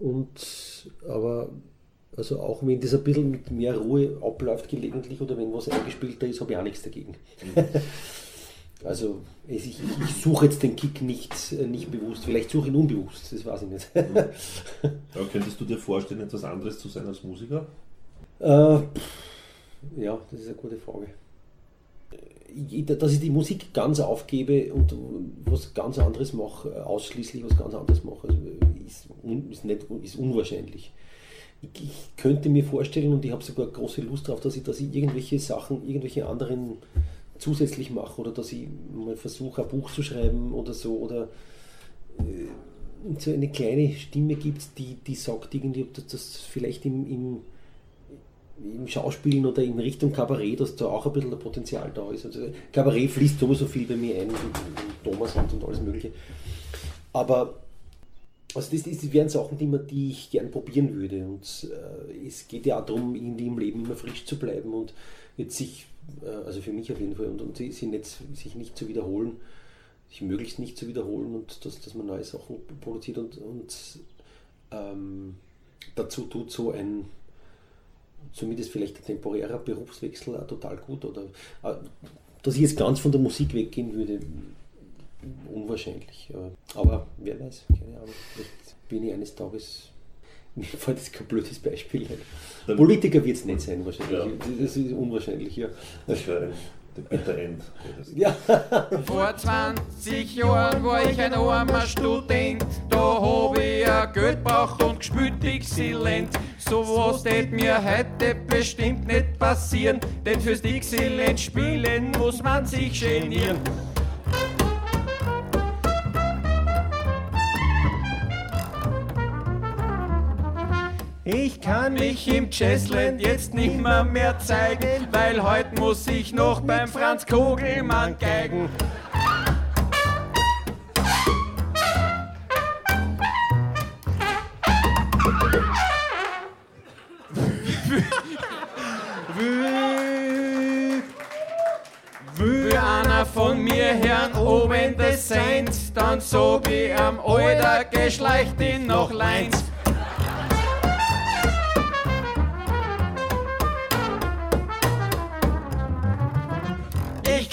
und aber also auch wenn das ein bisschen mit mehr Ruhe abläuft gelegentlich oder wenn was eingespielter ist, habe ich auch nichts dagegen. also es- ich, ich suche jetzt den Kick nicht, äh, nicht bewusst, vielleicht suche ich ihn unbewusst, das weiß ich nicht. Aber könntest du dir vorstellen, etwas anderes zu sein als Musiker? äh, ja, das ist eine gute Frage. ich- dass ich die Musik ganz aufgebe und was ganz anderes mache, ausschließlich was ganz anderes mache, also ist, ist, nicht, ist unwahrscheinlich. Ich, ich könnte mir vorstellen und ich habe sogar große Lust darauf, dass ich, dass ich irgendwelche Sachen, irgendwelche anderen zusätzlich mache oder dass ich mal versuche, ein Buch zu schreiben oder so oder äh, so eine kleine Stimme gibt, die, die sagt irgendwie, dass das vielleicht im, im, im Schauspielen oder in Richtung Kabarett, dass da auch ein bisschen Potenzial da ist. Also Kabarett fließt sowieso viel bei mir ein, Thomas und, und alles Mögliche. Aber also das, das wären Sachen, die, man, die ich gern probieren würde. Und äh, es geht ja auch darum, irgendwie im Leben immer frisch zu bleiben und jetzt sich, äh, also für mich auf jeden Fall, und, und sich, nicht, sich nicht zu wiederholen, sich möglichst nicht zu wiederholen und dass, dass man neue Sachen produziert und, und ähm, dazu tut so ein zumindest vielleicht ein temporärer Berufswechsel auch total gut. Oder äh, dass ich jetzt ganz von der Musik weggehen würde, unwahrscheinlich. ja. Aber wer weiß, keine Ahnung. Vielleicht bin ich eines Tages. Mir fällt jetzt kein blödes Beispiel ein. Politiker wird es nicht sein, wahrscheinlich. Ja. Das ist unwahrscheinlich, ja. Das wäre der Bitter End. Ja, Vor 20 Jahren war ich ein armer Student, da hab ich ein Geld braucht und gespielt Dixieland. So was tät mir heute bestimmt nicht passieren, denn fürs Dixieland spielen muss man sich genieren. Ich kann mich im Jazzland jetzt nicht mehr, mehr zeigen, weil heute muss ich noch beim Franz Kogelmann geigen. Von mir Herrn oben das Seins, dann sag ich am Alter, geschleicht ihn noch Leins.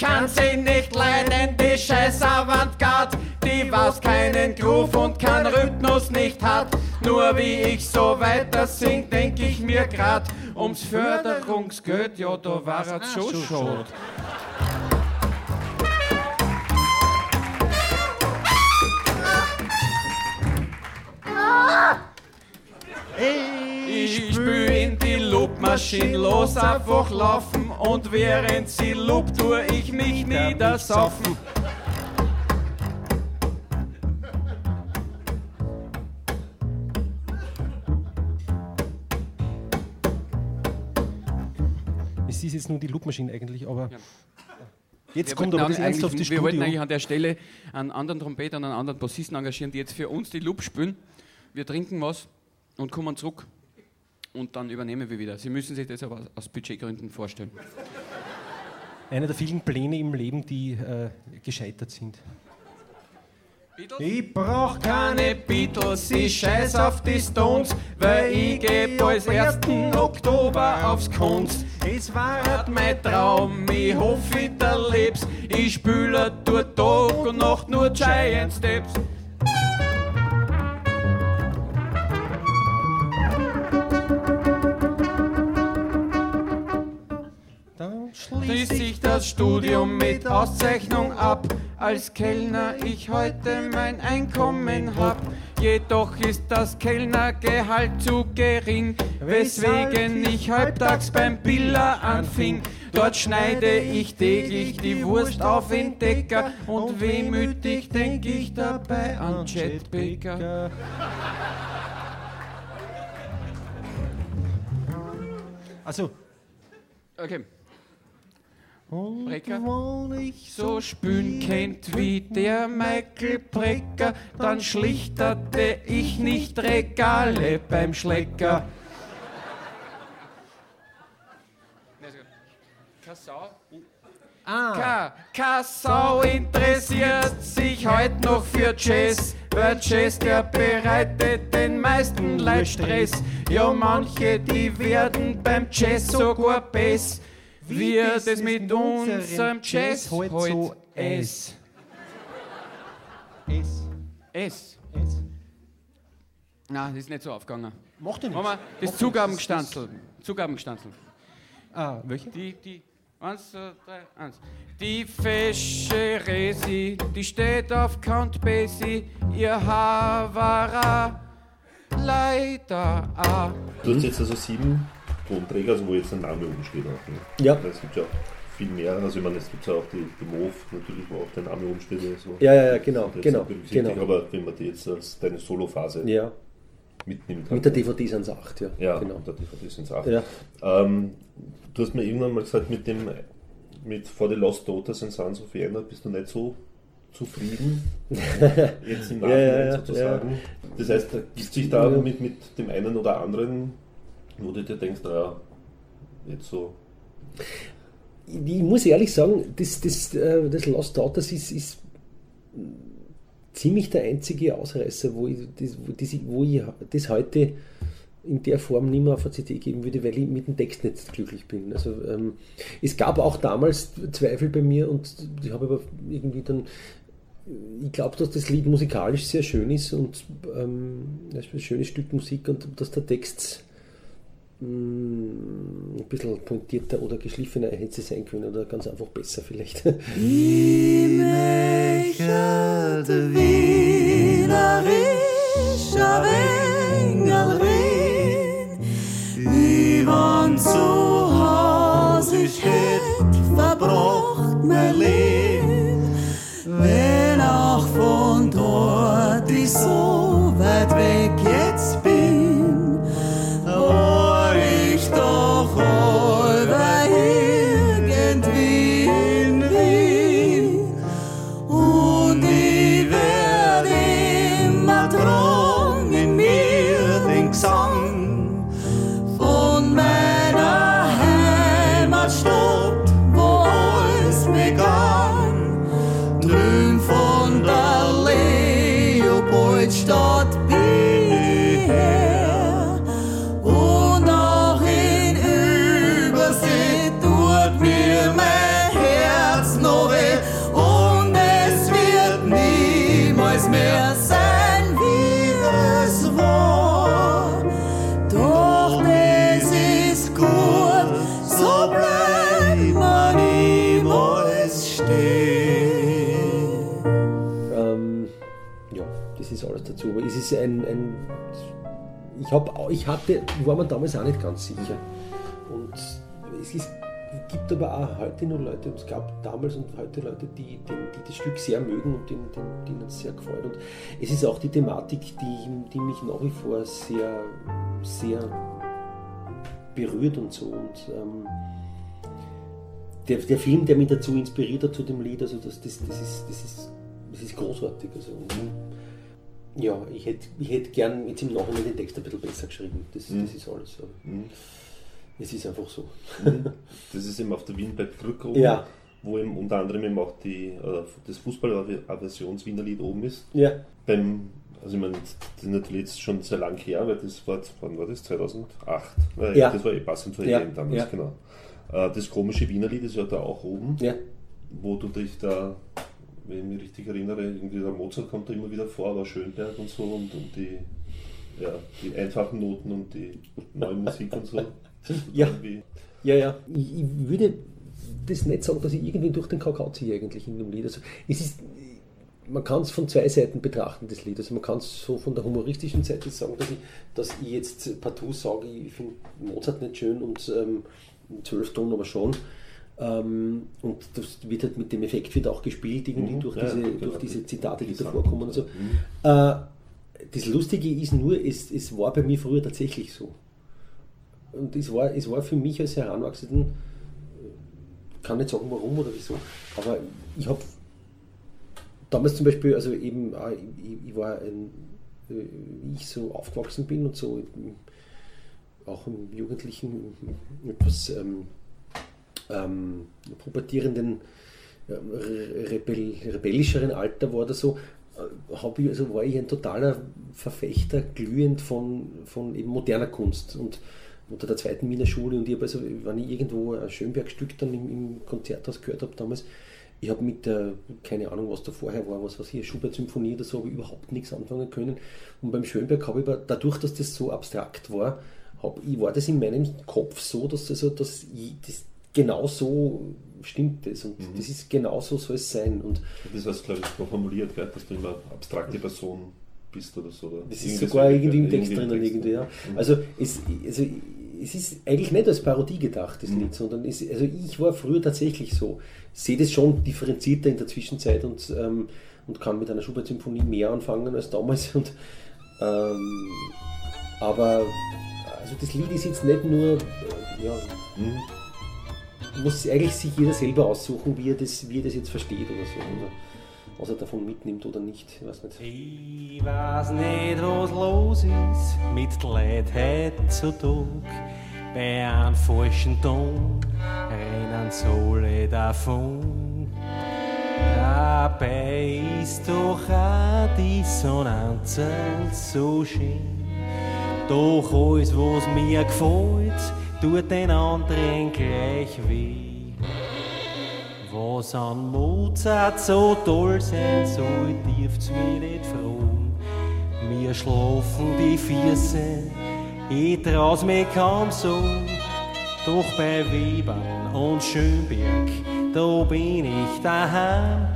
Ich kann sie nicht leiden, die scheiß Avantgarde, die was keinen Groove und keinen Rhythmus nicht hat. Nur wie ich so weiter sing, denk ich mir grad, ums Förderungsgeld, ja, da war er schon schot. Ich spül in die Loopmaschine, los einfach laufen und während sie loopt, tue ich mich niedersaufen. Es ist jetzt nur die Loopmaschine eigentlich, aber jetzt Wir kommt aber das eigentlich- ernsthafte Wir wollten Studio. eigentlich an der Stelle einen anderen Trompeter und einen anderen Bassisten engagieren, die jetzt für uns die Loop spielen. Wir trinken was und kommen zurück und dann übernehmen wir wieder. Sie müssen sich das aber aus Budgetgründen vorstellen. Einer der vielen Pläne im Leben, die äh, gescheitert sind. Ich brauch keine Beatles, ich scheiß auf die Stones, weil ich geb als 1. Oktober aufs Kunst. Es war halt mein Traum, ich hoffe, ich erleb's. Ich spüle durch Tag und Nacht nur Giant Steps. Dann Schließ ich das Studium mit Auszeichnung ab. Als Kellner ich heute mein Einkommen hab. Jedoch ist das Kellnergehalt zu gering, weswegen ich halbtags beim Biller anfing. Dort schneide ich täglich die Wurst auf in Decker und wehmütig denk ich dabei an Chet Baker. Also, Okay. Brecker. wann ich so spülen kennt wie der Michael Brecker, dann schlichterte ich nicht Regale beim Schlecker. Ah. Keine Sau interessiert sich heute noch für Jazz, weil Jazz der bereitet den meisten Leid Stress. Ja, manche, die werden beim Jazz sogar bess. Wir das mit unserem Jazz heute so so es. es. Es. es. Na, das ist nicht so aufgegangen. Macht Machen wir nichts. das Zugabengestanzel. Zugabengestanzel. Ah, welche? Die, die, Eins, zwei, drei, eins. Die fesche Resi, die steht auf Count Basie, ihr Haar war a leider a. Du hast jetzt also sieben Tonträger, also wo jetzt ein Name oben steht auch. Ne? Ja. Es gibt ja viel mehr, also ich meine, es gibt ja auch die, die MOV natürlich, wo auch der Name oben steht. oder So. Ja, ja, ja, genau, genau, genau. Aber wenn man die jetzt als deine Solophase Ja, mitnimmt. mit der DVD sind es acht, ja. Ja, genau. und der DVD sind es acht. Ja. Ähm, du hast mir irgendwann mal gesagt, mit dem mit For the Lost Daughters and Sons of Vienna bist du nicht so zufrieden, jetzt im Nachhinein ja, ja, sozusagen. Das heißt, da gibt sich da mit, mit dem einen oder anderen, wo du dir denkst, naja, jetzt so. Ich muss ehrlich sagen, das, das, äh, das Lost Daughters ist, ist ziemlich der einzige Ausreißer, wo ich das, wo, ich das heute in der Form nicht mehr auf eine CD geben würde, weil ich mit dem Text nicht glücklich bin. Also ähm, es gab auch damals Zweifel bei mir und ich habe aber irgendwie dann ich glaube, dass das Lied musikalisch sehr schön ist und ähm, ein schönes Stück Musik und dass der Text ein bisschen pointierter oder geschliffener hätte sein können oder ganz einfach besser vielleicht. Verbracht mein Leben, wenn auch von dort ich so ich, hab, ich hatte, war mir damals auch nicht ganz sicher. Und es ist, gibt aber auch heute noch Leute, es gab damals und heute Leute, die, die, die das Stück sehr mögen und denen, denen, denen es sehr gefällt. Und es ist auch die Thematik, die, die mich nach wie vor sehr, sehr berührt und so. Und ähm, der, der Film, der mich dazu inspiriert hat zu dem Lied, also das, das, das, ist, das, ist, das ist großartig. Also, ja, ich hätte ich hätt gern jetzt im Nachhinein den Text ein bisschen besser geschrieben. Das, Mhm. das ist alles. Mhm. Es ist einfach so. Das ist eben auf der Wienberg-Brücke oben, Ja. wo eben unter anderem eben auch die, äh, das Fußball-Aversions-Wiener Lied oben ist. Ja, Beim, also ich meine, das ist natürlich jetzt schon sehr lang her, weil das war, wann war das? 2008? Nein, Ja. Das war eh passend zur Ja, EM damals, ja. genau. Äh, Das komische Wiener Lied ist ja da auch oben, ja, wo du dich da, wenn ich mich richtig erinnere, irgendwie der Mozart kommt da immer wieder vor, aber Schönberg und so und, und die, ja, die einfachen Noten und die neue Musik und so. Ja. Ja, ja. Ich, ich würde das nicht sagen, dass ich irgendwie durch den Kakao ziehe eigentlich in dem Lied. Also es ist, man kann es von zwei Seiten betrachten, das Lied. Also man kann es so von der humoristischen Seite sagen, dass ich, dass ich jetzt partout sage, ich finde Mozart nicht schön und ähm, zwölf Tonnen aber schon. Ähm, und das wird halt mit dem Effekt wird auch gespielt, irgendwie Mhm, durch, ja, diese, genau. durch diese Zitate, die da Gesang vorkommen und so. Mhm. Äh, das Lustige ist nur, es, es war bei mir früher tatsächlich so. Und es war, es war für mich als Heranwachsenden, äh, kann nicht sagen warum oder wieso, aber ich habe damals zum Beispiel, also eben, auch, ich, ich war ein, äh, wie ich so aufgewachsen bin und so, auch im jugendlichen, etwas ähm, ähm, pubertierenden, re- rebell, rebellischeren Alter war das so, äh, hab ich, also war ich ein totaler Verfechter, glühend von, von eben moderner Kunst und unter der zweiten Wiener Schule und ich habe also, wenn ich irgendwo ein Schönberg-Stück dann im, im Konzerthaus gehört habe damals, ich habe mit der, keine Ahnung, was da vorher war, was weiß ich, Schubert-Symphonie oder so, habe ich überhaupt nichts anfangen können. Und beim Schönberg habe ich aber, dadurch, dass das so abstrakt war, hab, ich war das in meinem Kopf so, dass, also, dass ich das genau so stimmt es und das ist genau so soll es sein. Und Das hast du, glaube ich, formuliert, gell? dass du immer abstrakte Person bist oder so. Oder Das ist sogar so, irgendwie im Text drinnen, irgendwie, ja. Mhm. Also es, also es ist eigentlich nicht als Parodie gedacht, das Mhm. Lied, sondern es, also ich war früher tatsächlich so. Sehe das schon differenzierter in der Zwischenzeit und, ähm, und kann mit einer Schubert-Symphonie mehr anfangen als damals. Und, ähm, aber also das Lied ist jetzt nicht nur, äh, ja, Mhm. Muss eigentlich sich jeder selber aussuchen, wie er das, wie er das jetzt versteht oder so. Oder was er davon mitnimmt oder nicht. Ich weiß nicht. Ich weiß nicht, was los ist mit Leuten heutzutage. Bei einem falschen Ton rennen alle davon. Dabei ist doch auch die Sonnenzel so schön. Doch alles, was mir gefällt, tut den anderen gleich weh. Was an Mozart so toll sein soll, dürft's mir nicht fragen. Mir schlafen die Füße, ich trau's mir kaum so. Doch bei Webern und Schönberg, da bin ich daheim.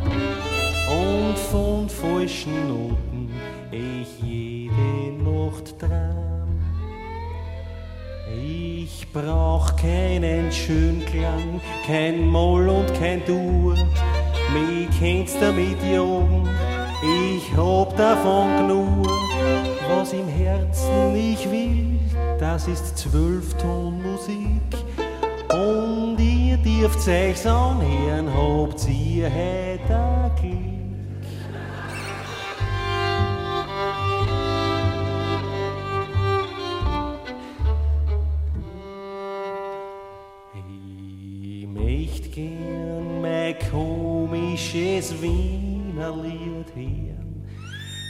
Und von falschen Noten ich jede Nacht träum. Ich brauch keinen Schönklang, kein Moll und kein Dur. Mich kennst damit jagen, ich hab davon genug. Was im Herzen ich will, das ist Zwölftonmusik. Und ihr dürft euch's anhören, habt ihr heute Glück. Gern mein komisches Wiener Lied hören.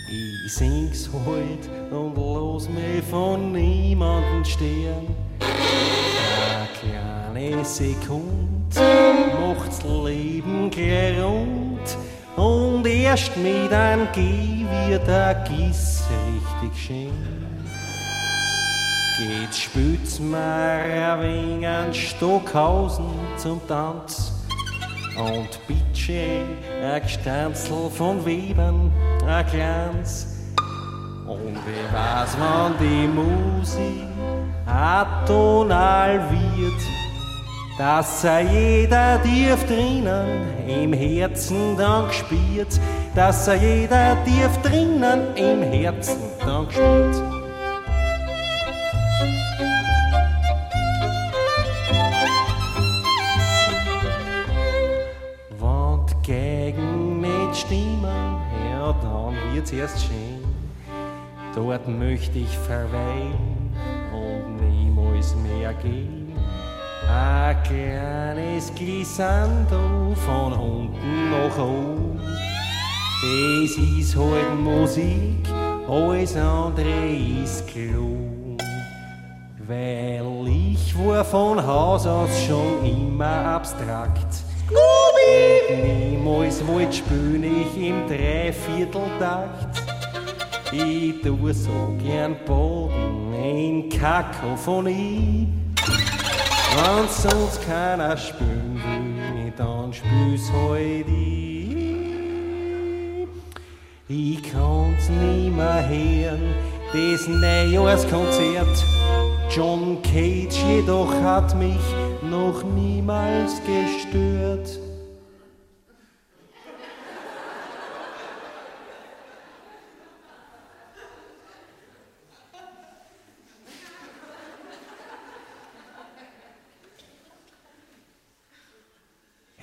Ich sing's heut und los mich von niemanden stören. Eine kleine Sekunde macht's Leben gleich rund. Und erst mit einem Geh wird der Giss richtig schön. Geht spüt's mir ein wenig Stockhausen zum Tanz und Bitsche ein Gestanzel von Webern, ein Glanz. Und wer weiß, wann die Musik atonal wird, dass er jeder tief drinnen im Herzen dann gespielt, dass er jeder tief drinnen im Herzen dann gespielt. Wird's erst schön. Dort möchte ich verweilen und niemals mehr gehen. Ein kleines Glissando von unten nach oben. Das ist halt Musik, alles andere ist Klon. Weil ich war von Haus aus schon immer abstrakt. Niemals wollt spüren ich im Dreivierteltakt. Ich tu so gern Boden in Kakophonie. Wenn sonst keiner spüren will, dann spür's halt ich. Ich kann's nimmer hören, das Neujahrskonzert. John Cage jedoch hat mich noch niemals gestört.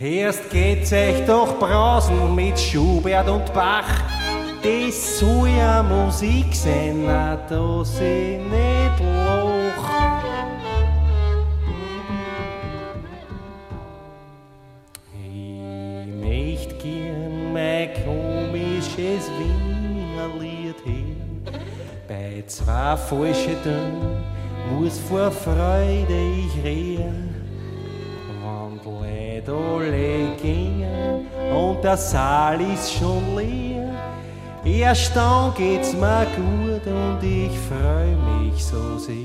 Erst geht's euch doch brausen mit Schubert und Bach. Das soll ja Musik sein, na, da nicht Loch. Ich möcht gern mein komisches Wiener Lied hören. Bei zwei falschen Tönen muss vor Freude ich reden. Leute alle gingen und der Saal ist schon leer, erst dann geht's mir gut und ich freu mich so sehr.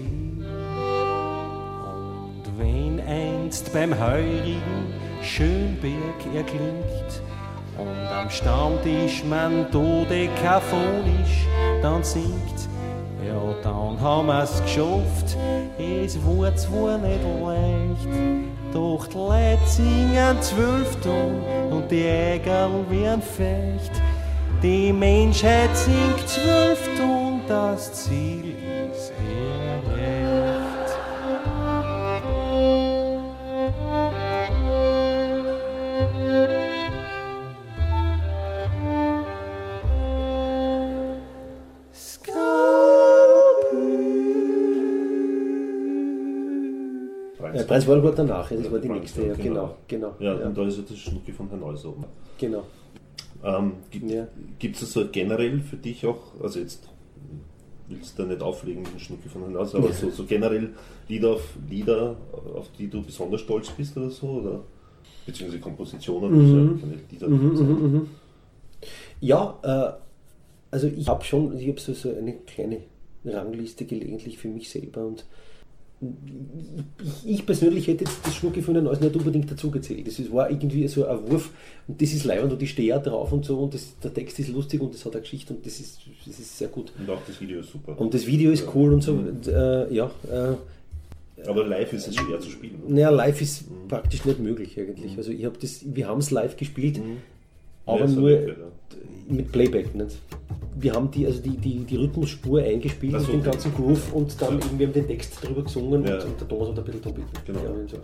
Und wenn ein jetzt beim heurigen Schönberg erklingt. Und am Stammtisch man dodekaphonisch dann singt. Ja, dann haben wir's geschafft. Es war zwar nicht leicht, doch die Leute singen zwölf Ton und die Ägerl werden fecht. Die Menschheit singt zwölf Ton, das Ziel Ja, Preis war gut danach, ja, das war die Preis, nächste, ja, ja, genau. genau, genau. Ja, ja, und da ist ja das Schnucki von Herrn Neuser oben. genau. Ähm, gibt Ja. es so generell für dich auch, also jetzt willst du da nicht auflegen mit dem Schnucki von Herrn Neuser, aber so, so generell Lieder, auf, Lieder, auf die du besonders stolz bist oder so? Oder? Beziehungsweise Kompositionen, Mhm. muss ja keine Lieder sein. Ja, äh, also ich habe schon, ich habe so, so eine kleine Rangliste gelegentlich für mich selber und ich, ich persönlich hätte jetzt das Schnucki von den Neues nicht unbedingt dazu gezählt. Das war irgendwie so ein Wurf und das ist leibend und ich stehe auch drauf und so und das, der Text ist lustig und das hat eine Geschichte und das ist, das ist sehr gut. Und auch das Video ist super. Und das Video ist cool und so. Und, äh, ja, äh, aber live ist es schwer zu spielen. naja, live ist praktisch nicht möglich eigentlich. Also ich habe das, wir haben es live gespielt, aber Ja, so nur ja. mit Playback. Nicht? Wir haben die, also die, die, die Rhythmusspur eingespielt Ach so, und den ganzen Groove und dann Ja. eben, wir haben den Text drüber gesungen Ja. und, und der Thomas hat ein bisschen Trompeten. Genau. So.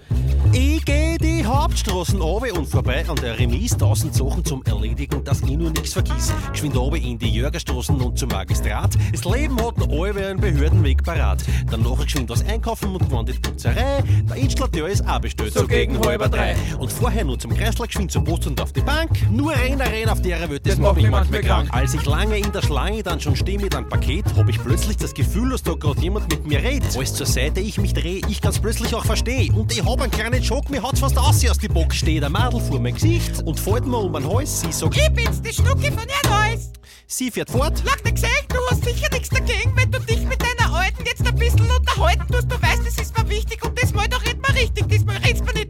Ich geh die Hauptstraßen runter und vorbei an der Remise, tausend Sachen zum Erledigen, dass ich nur nix vergiss. Geschwind runter in die Jörgerstraßen und zum Magistrat. Das Leben hat noch alle einen Behördenweg parat. Dann nachher geschwind was einkaufen und gewandt in die Putzerei. Der Installateur ist auch bestellt, So gegen halber drei. Und vorher nur zum Kreisler geschwind zur Post und auf die Bank. Nur rein, rein auf der Welt, das, Das macht mich manchmal manchmal krank. Als ich lange in der Schlange dann schon stehe mit einem Paket, hab ich plötzlich das Gefühl, dass da grad jemand mit mir redet. Alles zur Seite, ich mich dreh, ich ganz plötzlich auch versteh. Und ich hab einen kleinen Schock, mir hat's fast aus aus die Bock. Steht ein Madel vor mein Gesicht und fällt mir um den Hals. Sie sagt, Ich bin's, die Schnucki von Ihr Neues. sie fährt fort. Lach dir gesagt, du hast sicher nichts dagegen, wenn du dich mit deiner Alten jetzt ein bisschen unterhalten tust. Du weißt, das ist mir wichtig und das Mal doch red mal richtig. Diesmal redst mir nicht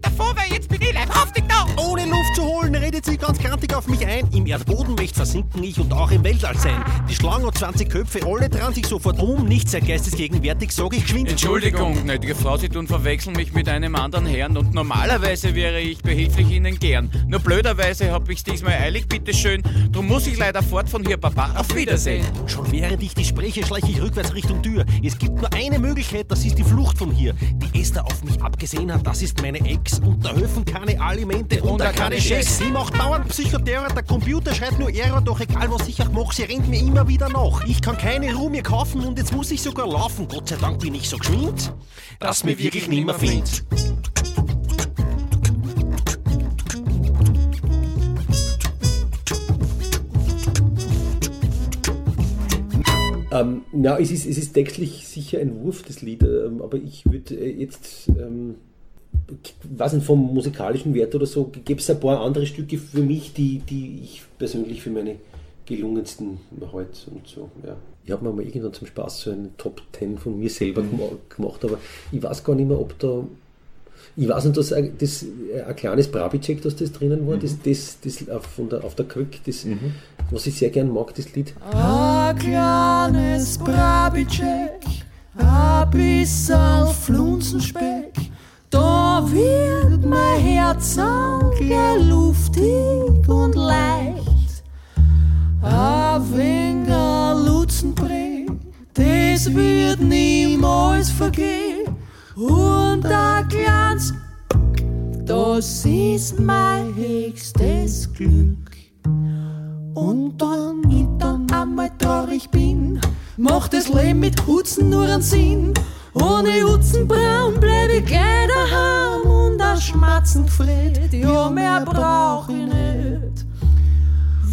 Ohne Luft zu holen, redet sie ganz kantig auf mich ein. Im Erdboden möcht versinken ich und auch im Weltall sein. Die Schlange hat 20 Köpfe, alle dran sich sofort um. Nicht sehr geistesgegenwärtig, sag ich geschwind. Entschuldigung, gnädige Frau, Sie tun verwechseln mich mit einem anderen Herrn und normalerweise wäre ich behilflich Ihnen gern. Nur blöderweise hab ich's diesmal eilig, bitteschön. Drum muss ich leider fort von hier, Papa. Auf Wiedersehen. Schon während ich die spreche, schleiche ich rückwärts Richtung Tür. Es gibt nur eine Möglichkeit, das ist die Flucht von hier. Die Esther auf mich abgesehen hat, das ist meine Ex. Und da helfen keine Alimente und, Und da auch keine keine Checks. Checks. Sie macht dauernd Psychoterror, der Computer schreit nur Error, doch egal was ich auch mache, sie rennt mir immer wieder nach. Ich kann keine Ruhe mehr kaufen und jetzt muss ich sogar laufen. Gott sei Dank bin ich so geschwind, dass mir wirklich nimmer findet. Ähm, ja, es ist, es ist textlich sicher ein Wurf, das Lied, ähm, aber ich würde äh, jetzt, ähm, weiß nicht, vom musikalischen Wert oder so, gäbe es ein paar andere Stücke für mich, die, die ich persönlich für meine gelungensten halte und so, ja. Ich habe mir mal irgendwann zum Spaß so eine Top 10 von mir selber gema- gemacht, aber ich weiß gar nicht mehr, ob da ich weiß nicht, dass ein- das äh, ein kleines Brabicek, dass das drinnen war, das, das, das auf, von der, auf der Krück, das, was ich sehr gern mag, das Lied. Ein kleines Brabicek, ein bisschen Flunzenspeck, da wird mein Herz gleich luftig und leicht. Ein wenig Lutzenbrei, das wird niemals vergehen. Und ein kleines, das ist mein höchstes Glück. Und dann ich dann einmal traurig bin, macht das Leben mit Hutzen nur einen Sinn. Ohne Hutzenbraun bleib ich gleich daheim und ein Schmatzen gefreut, ja mehr brauch ich nicht.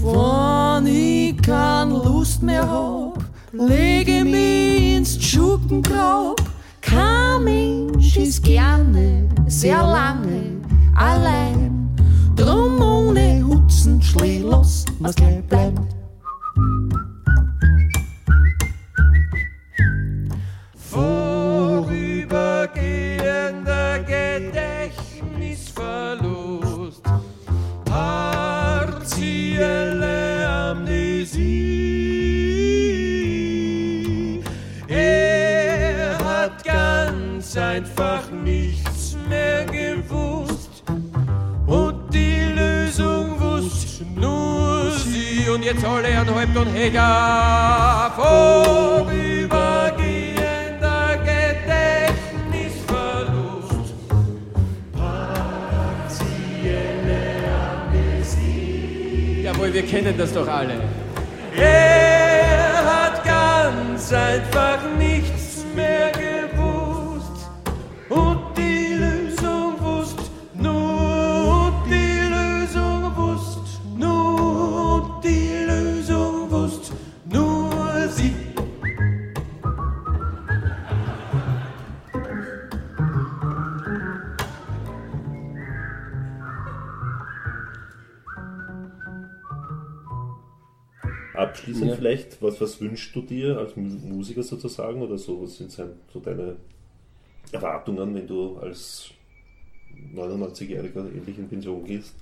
Wenn ich keine Lust mehr hab, lege mich ins Schuppengrab. Kein Mensch ist gerne sehr lange allein. Drum ohne Hutzen schleh los, was gleich bleibt. einfach nichts mehr gewusst. Und die Lösung wusste nur sie. Und jetzt alle an Häupt und Heger vorübergehen. Jawohl, wir kennen das doch alle. Er hat ganz einfach nichts mehr gewusst Abschließend Ja. vielleicht, was, was wünschst du dir als Mu- Musiker sozusagen oder so? Was sind so deine Erwartungen, wenn du als 99-Jähriger endlich in Pension gehst?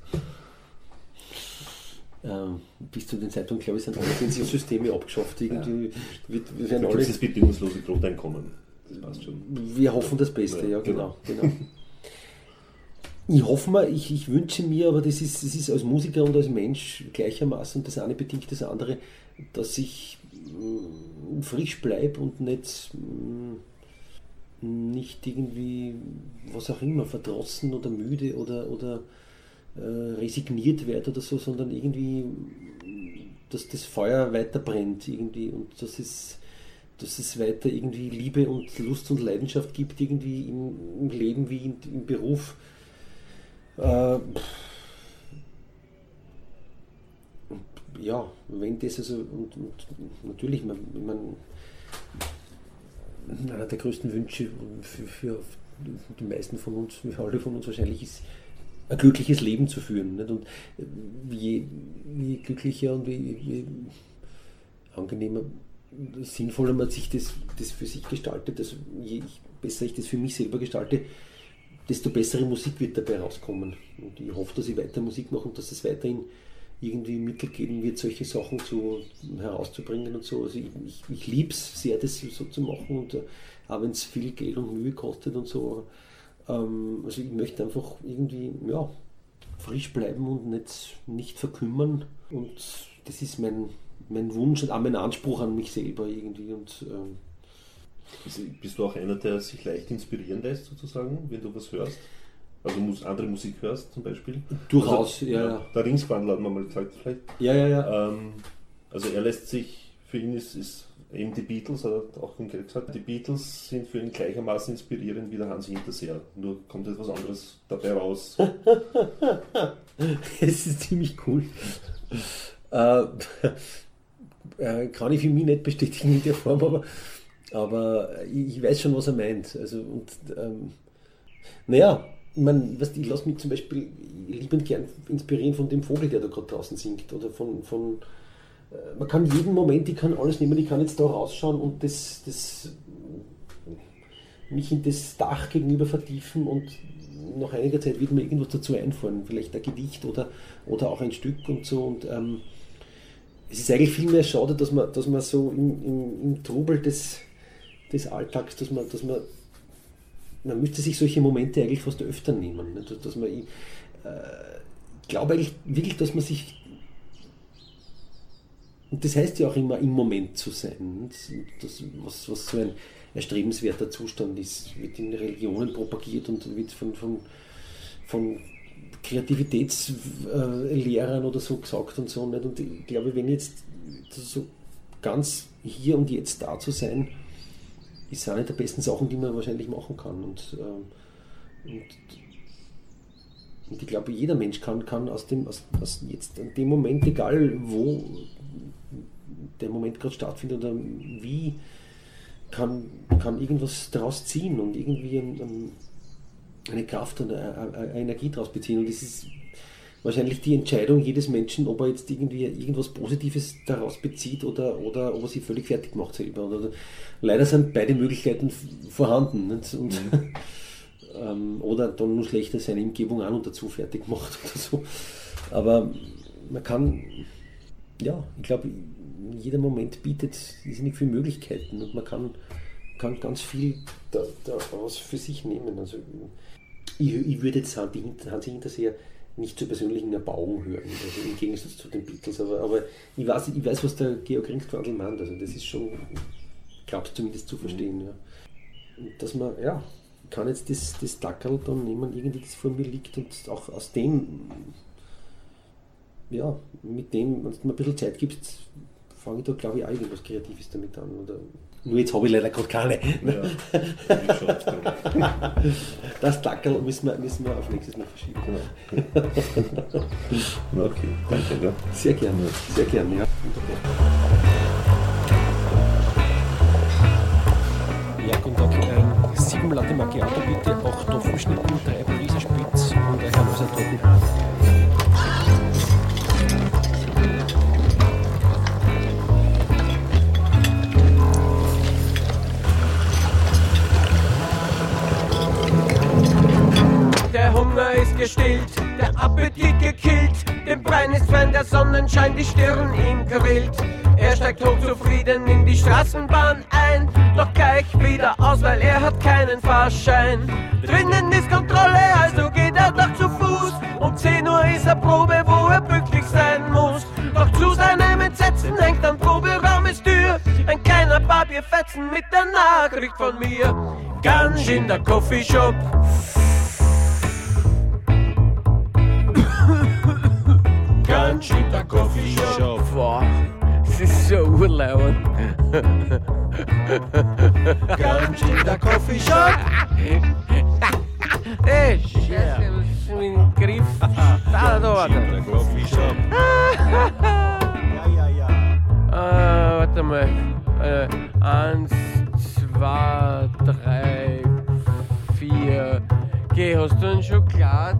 Ähm, bis zu dem Zeitpunkt, glaube ich, sind alle Pensionssysteme abgeschafft. Irgendwie wird, wir, werden alle, das bedingungslose Grundeinkommen. Das passt schon. wir hoffen das Beste, Ja, ja, genau. genau. Ich hoffe mal, ich, ich wünsche mir, aber das ist, das ist als Musiker und als Mensch gleichermaßen, das eine bedingt das andere, dass ich mm, frisch bleibe und nicht, mm, nicht irgendwie, was auch immer, verdrossen oder müde oder, oder äh, resigniert werde oder so, sondern irgendwie, dass das Feuer weiter brennt irgendwie und dass es, dass es weiter irgendwie Liebe und Lust und Leidenschaft gibt, irgendwie im, im Leben wie in, im Beruf. Äh, ja, wenn das also, und, und natürlich, man, man, einer der größten Wünsche für, für die meisten von uns, für alle von uns wahrscheinlich ist, ein glückliches Leben zu führen. Nicht? Und je, je glücklicher und je, je angenehmer, sinnvoller man sich das, das für sich gestaltet, also je besser ich das für mich selber gestalte, desto bessere Musik wird dabei rauskommen. Und ich hoffe, dass ich weiter Musik mache und dass es weiterhin irgendwie Mittel geben wird, solche Sachen zu, herauszubringen und so. Also ich, ich, ich liebe es sehr, das so zu machen und äh, auch wenn es viel Geld und Mühe kostet und so. Ähm, also ich möchte einfach irgendwie, ja, frisch bleiben und nicht, nicht verkümmern. Und das ist mein, mein Wunsch und auch mein Anspruch an mich selber irgendwie. Und ähm, bist du auch einer, der sich leicht inspirieren lässt, sozusagen, wenn du was hörst? Also mus andere Musik hörst zum Beispiel? Durchaus, also, ja, ja. Der Ringsbandel hat man mal gesagt, vielleicht. ja, ja, ja. Ähm, also er lässt sich, für ihn ist, ist eben die Beatles, hat er auch konkret gesagt, die Beatles sind für ihn gleichermaßen inspirierend wie der Hans Hinterseher. Nur kommt etwas anderes dabei raus. Es ist ziemlich cool. Äh, äh, kann ich für mich nicht bestätigen in der Form, aber, aber ich, ich weiß schon, was er meint. Also, und, ähm, naja, ich meine, weißt, ich lasse mich zum Beispiel liebend gern inspirieren von dem Vogel, der da gerade draußen singt. Oder von, von äh, man kann jeden Moment, ich kann alles nehmen, ich kann jetzt da rausschauen und das, das mich in das Dach gegenüber vertiefen und nach einiger Zeit wird mir irgendwas dazu einfallen, vielleicht ein Gedicht oder, oder auch ein Stück und so. Und ähm, es ist eigentlich viel mehr schade, dass man, dass man so im, im, im Trubel des, des Alltags, dass man, dass man, man müsste sich solche Momente eigentlich fast öfter nehmen. Nicht? Dass man, ich äh, glaube eigentlich wirklich, dass man sich und das heißt ja auch immer, im Moment zu sein. Das, was, was so ein erstrebenswerter Zustand ist, wird in Religionen propagiert und wird von, von, von Kreativitätslehrern oder so gesagt und so. Und ich glaube, wenn jetzt so ganz hier und jetzt da zu sein, ist eine der besten Sachen, die man wahrscheinlich machen kann. Und, ähm, und, und ich glaube, jeder Mensch kann, kann aus dem, aus, aus jetzt in dem Moment, egal wo der Moment gerade stattfindet oder wie, kann, kann irgendwas daraus ziehen und irgendwie ein, ein, eine Kraft und eine, eine Energie daraus beziehen. Und das ist wahrscheinlich die Entscheidung jedes Menschen, ob er jetzt irgendwie irgendwas Positives daraus bezieht oder, oder ob er sich völlig fertig macht selber. Oder, leider sind beide Möglichkeiten vorhanden. Nicht? Und, ähm, oder dann nur schlechter seine Umgebung an und dazu fertig macht oder so. Aber man kann, ja, ich glaube, jeder Moment bietet nicht viele Möglichkeiten und man kann, kann ganz viel daraus für sich nehmen. Also ich, ich würde jetzt Hansi Hinterseher nicht zur persönlichen Erbauung hören, also im Gegensatz zu den Beatles. Aber, aber ich, weiß, ich weiß, was der Georg Ringsquandl meint. Also das ist schon, ich glaube zumindest zu verstehen. Ja. Und dass man, ja, kann jetzt das, das Dackerl dann nehmen, irgendwie das vor mir liegt und auch aus dem, ja, mit dem, wenn du mir ein bisschen Zeit gibst, fange ich da glaube ich auch irgendwas Kreatives damit an. Oder nur jetzt habe ich leider gerade keine. das Dackerl müssen wir, müssen wir auf nächstes Mal verschieben. Okay, danke. Ja. Sehr gerne, sehr gerne, ja. Ja, guten Tag. Ähm, sieben Latte Macchiato bitte, acht Topfenschnitten, drei Pariser Spitz und ein Hannover Torten. Hunger ist gestillt, der Appetit gekillt. Dem Brein ist fern der Sonnenschein, die Stirn ihn grillt. Er steigt hochzufrieden in die Straßenbahn ein, doch gleich wieder aus, weil er hat keinen Fahrschein. Drinnen ist Kontrolle, also geht er doch zu Fuß. Um 10 Uhr ist er Probe, wo er pünktlich sein muss. Doch zu seinem Entsetzen hängt am Proberaumes Tür ein kleiner Papierfetzen mit der Nachricht von mir. Ganz in der Coffeeshop. Ganz in der Coffeeshop. Boah, es ist so urlaubend. Ganz in der Coffeeshop. Ey, Scheiße, was ist mit dem Griff? Da, da, da. Äh, warte mal. Äh, eins, zwei, drei, vier. Geh, hast du einen Schokolad?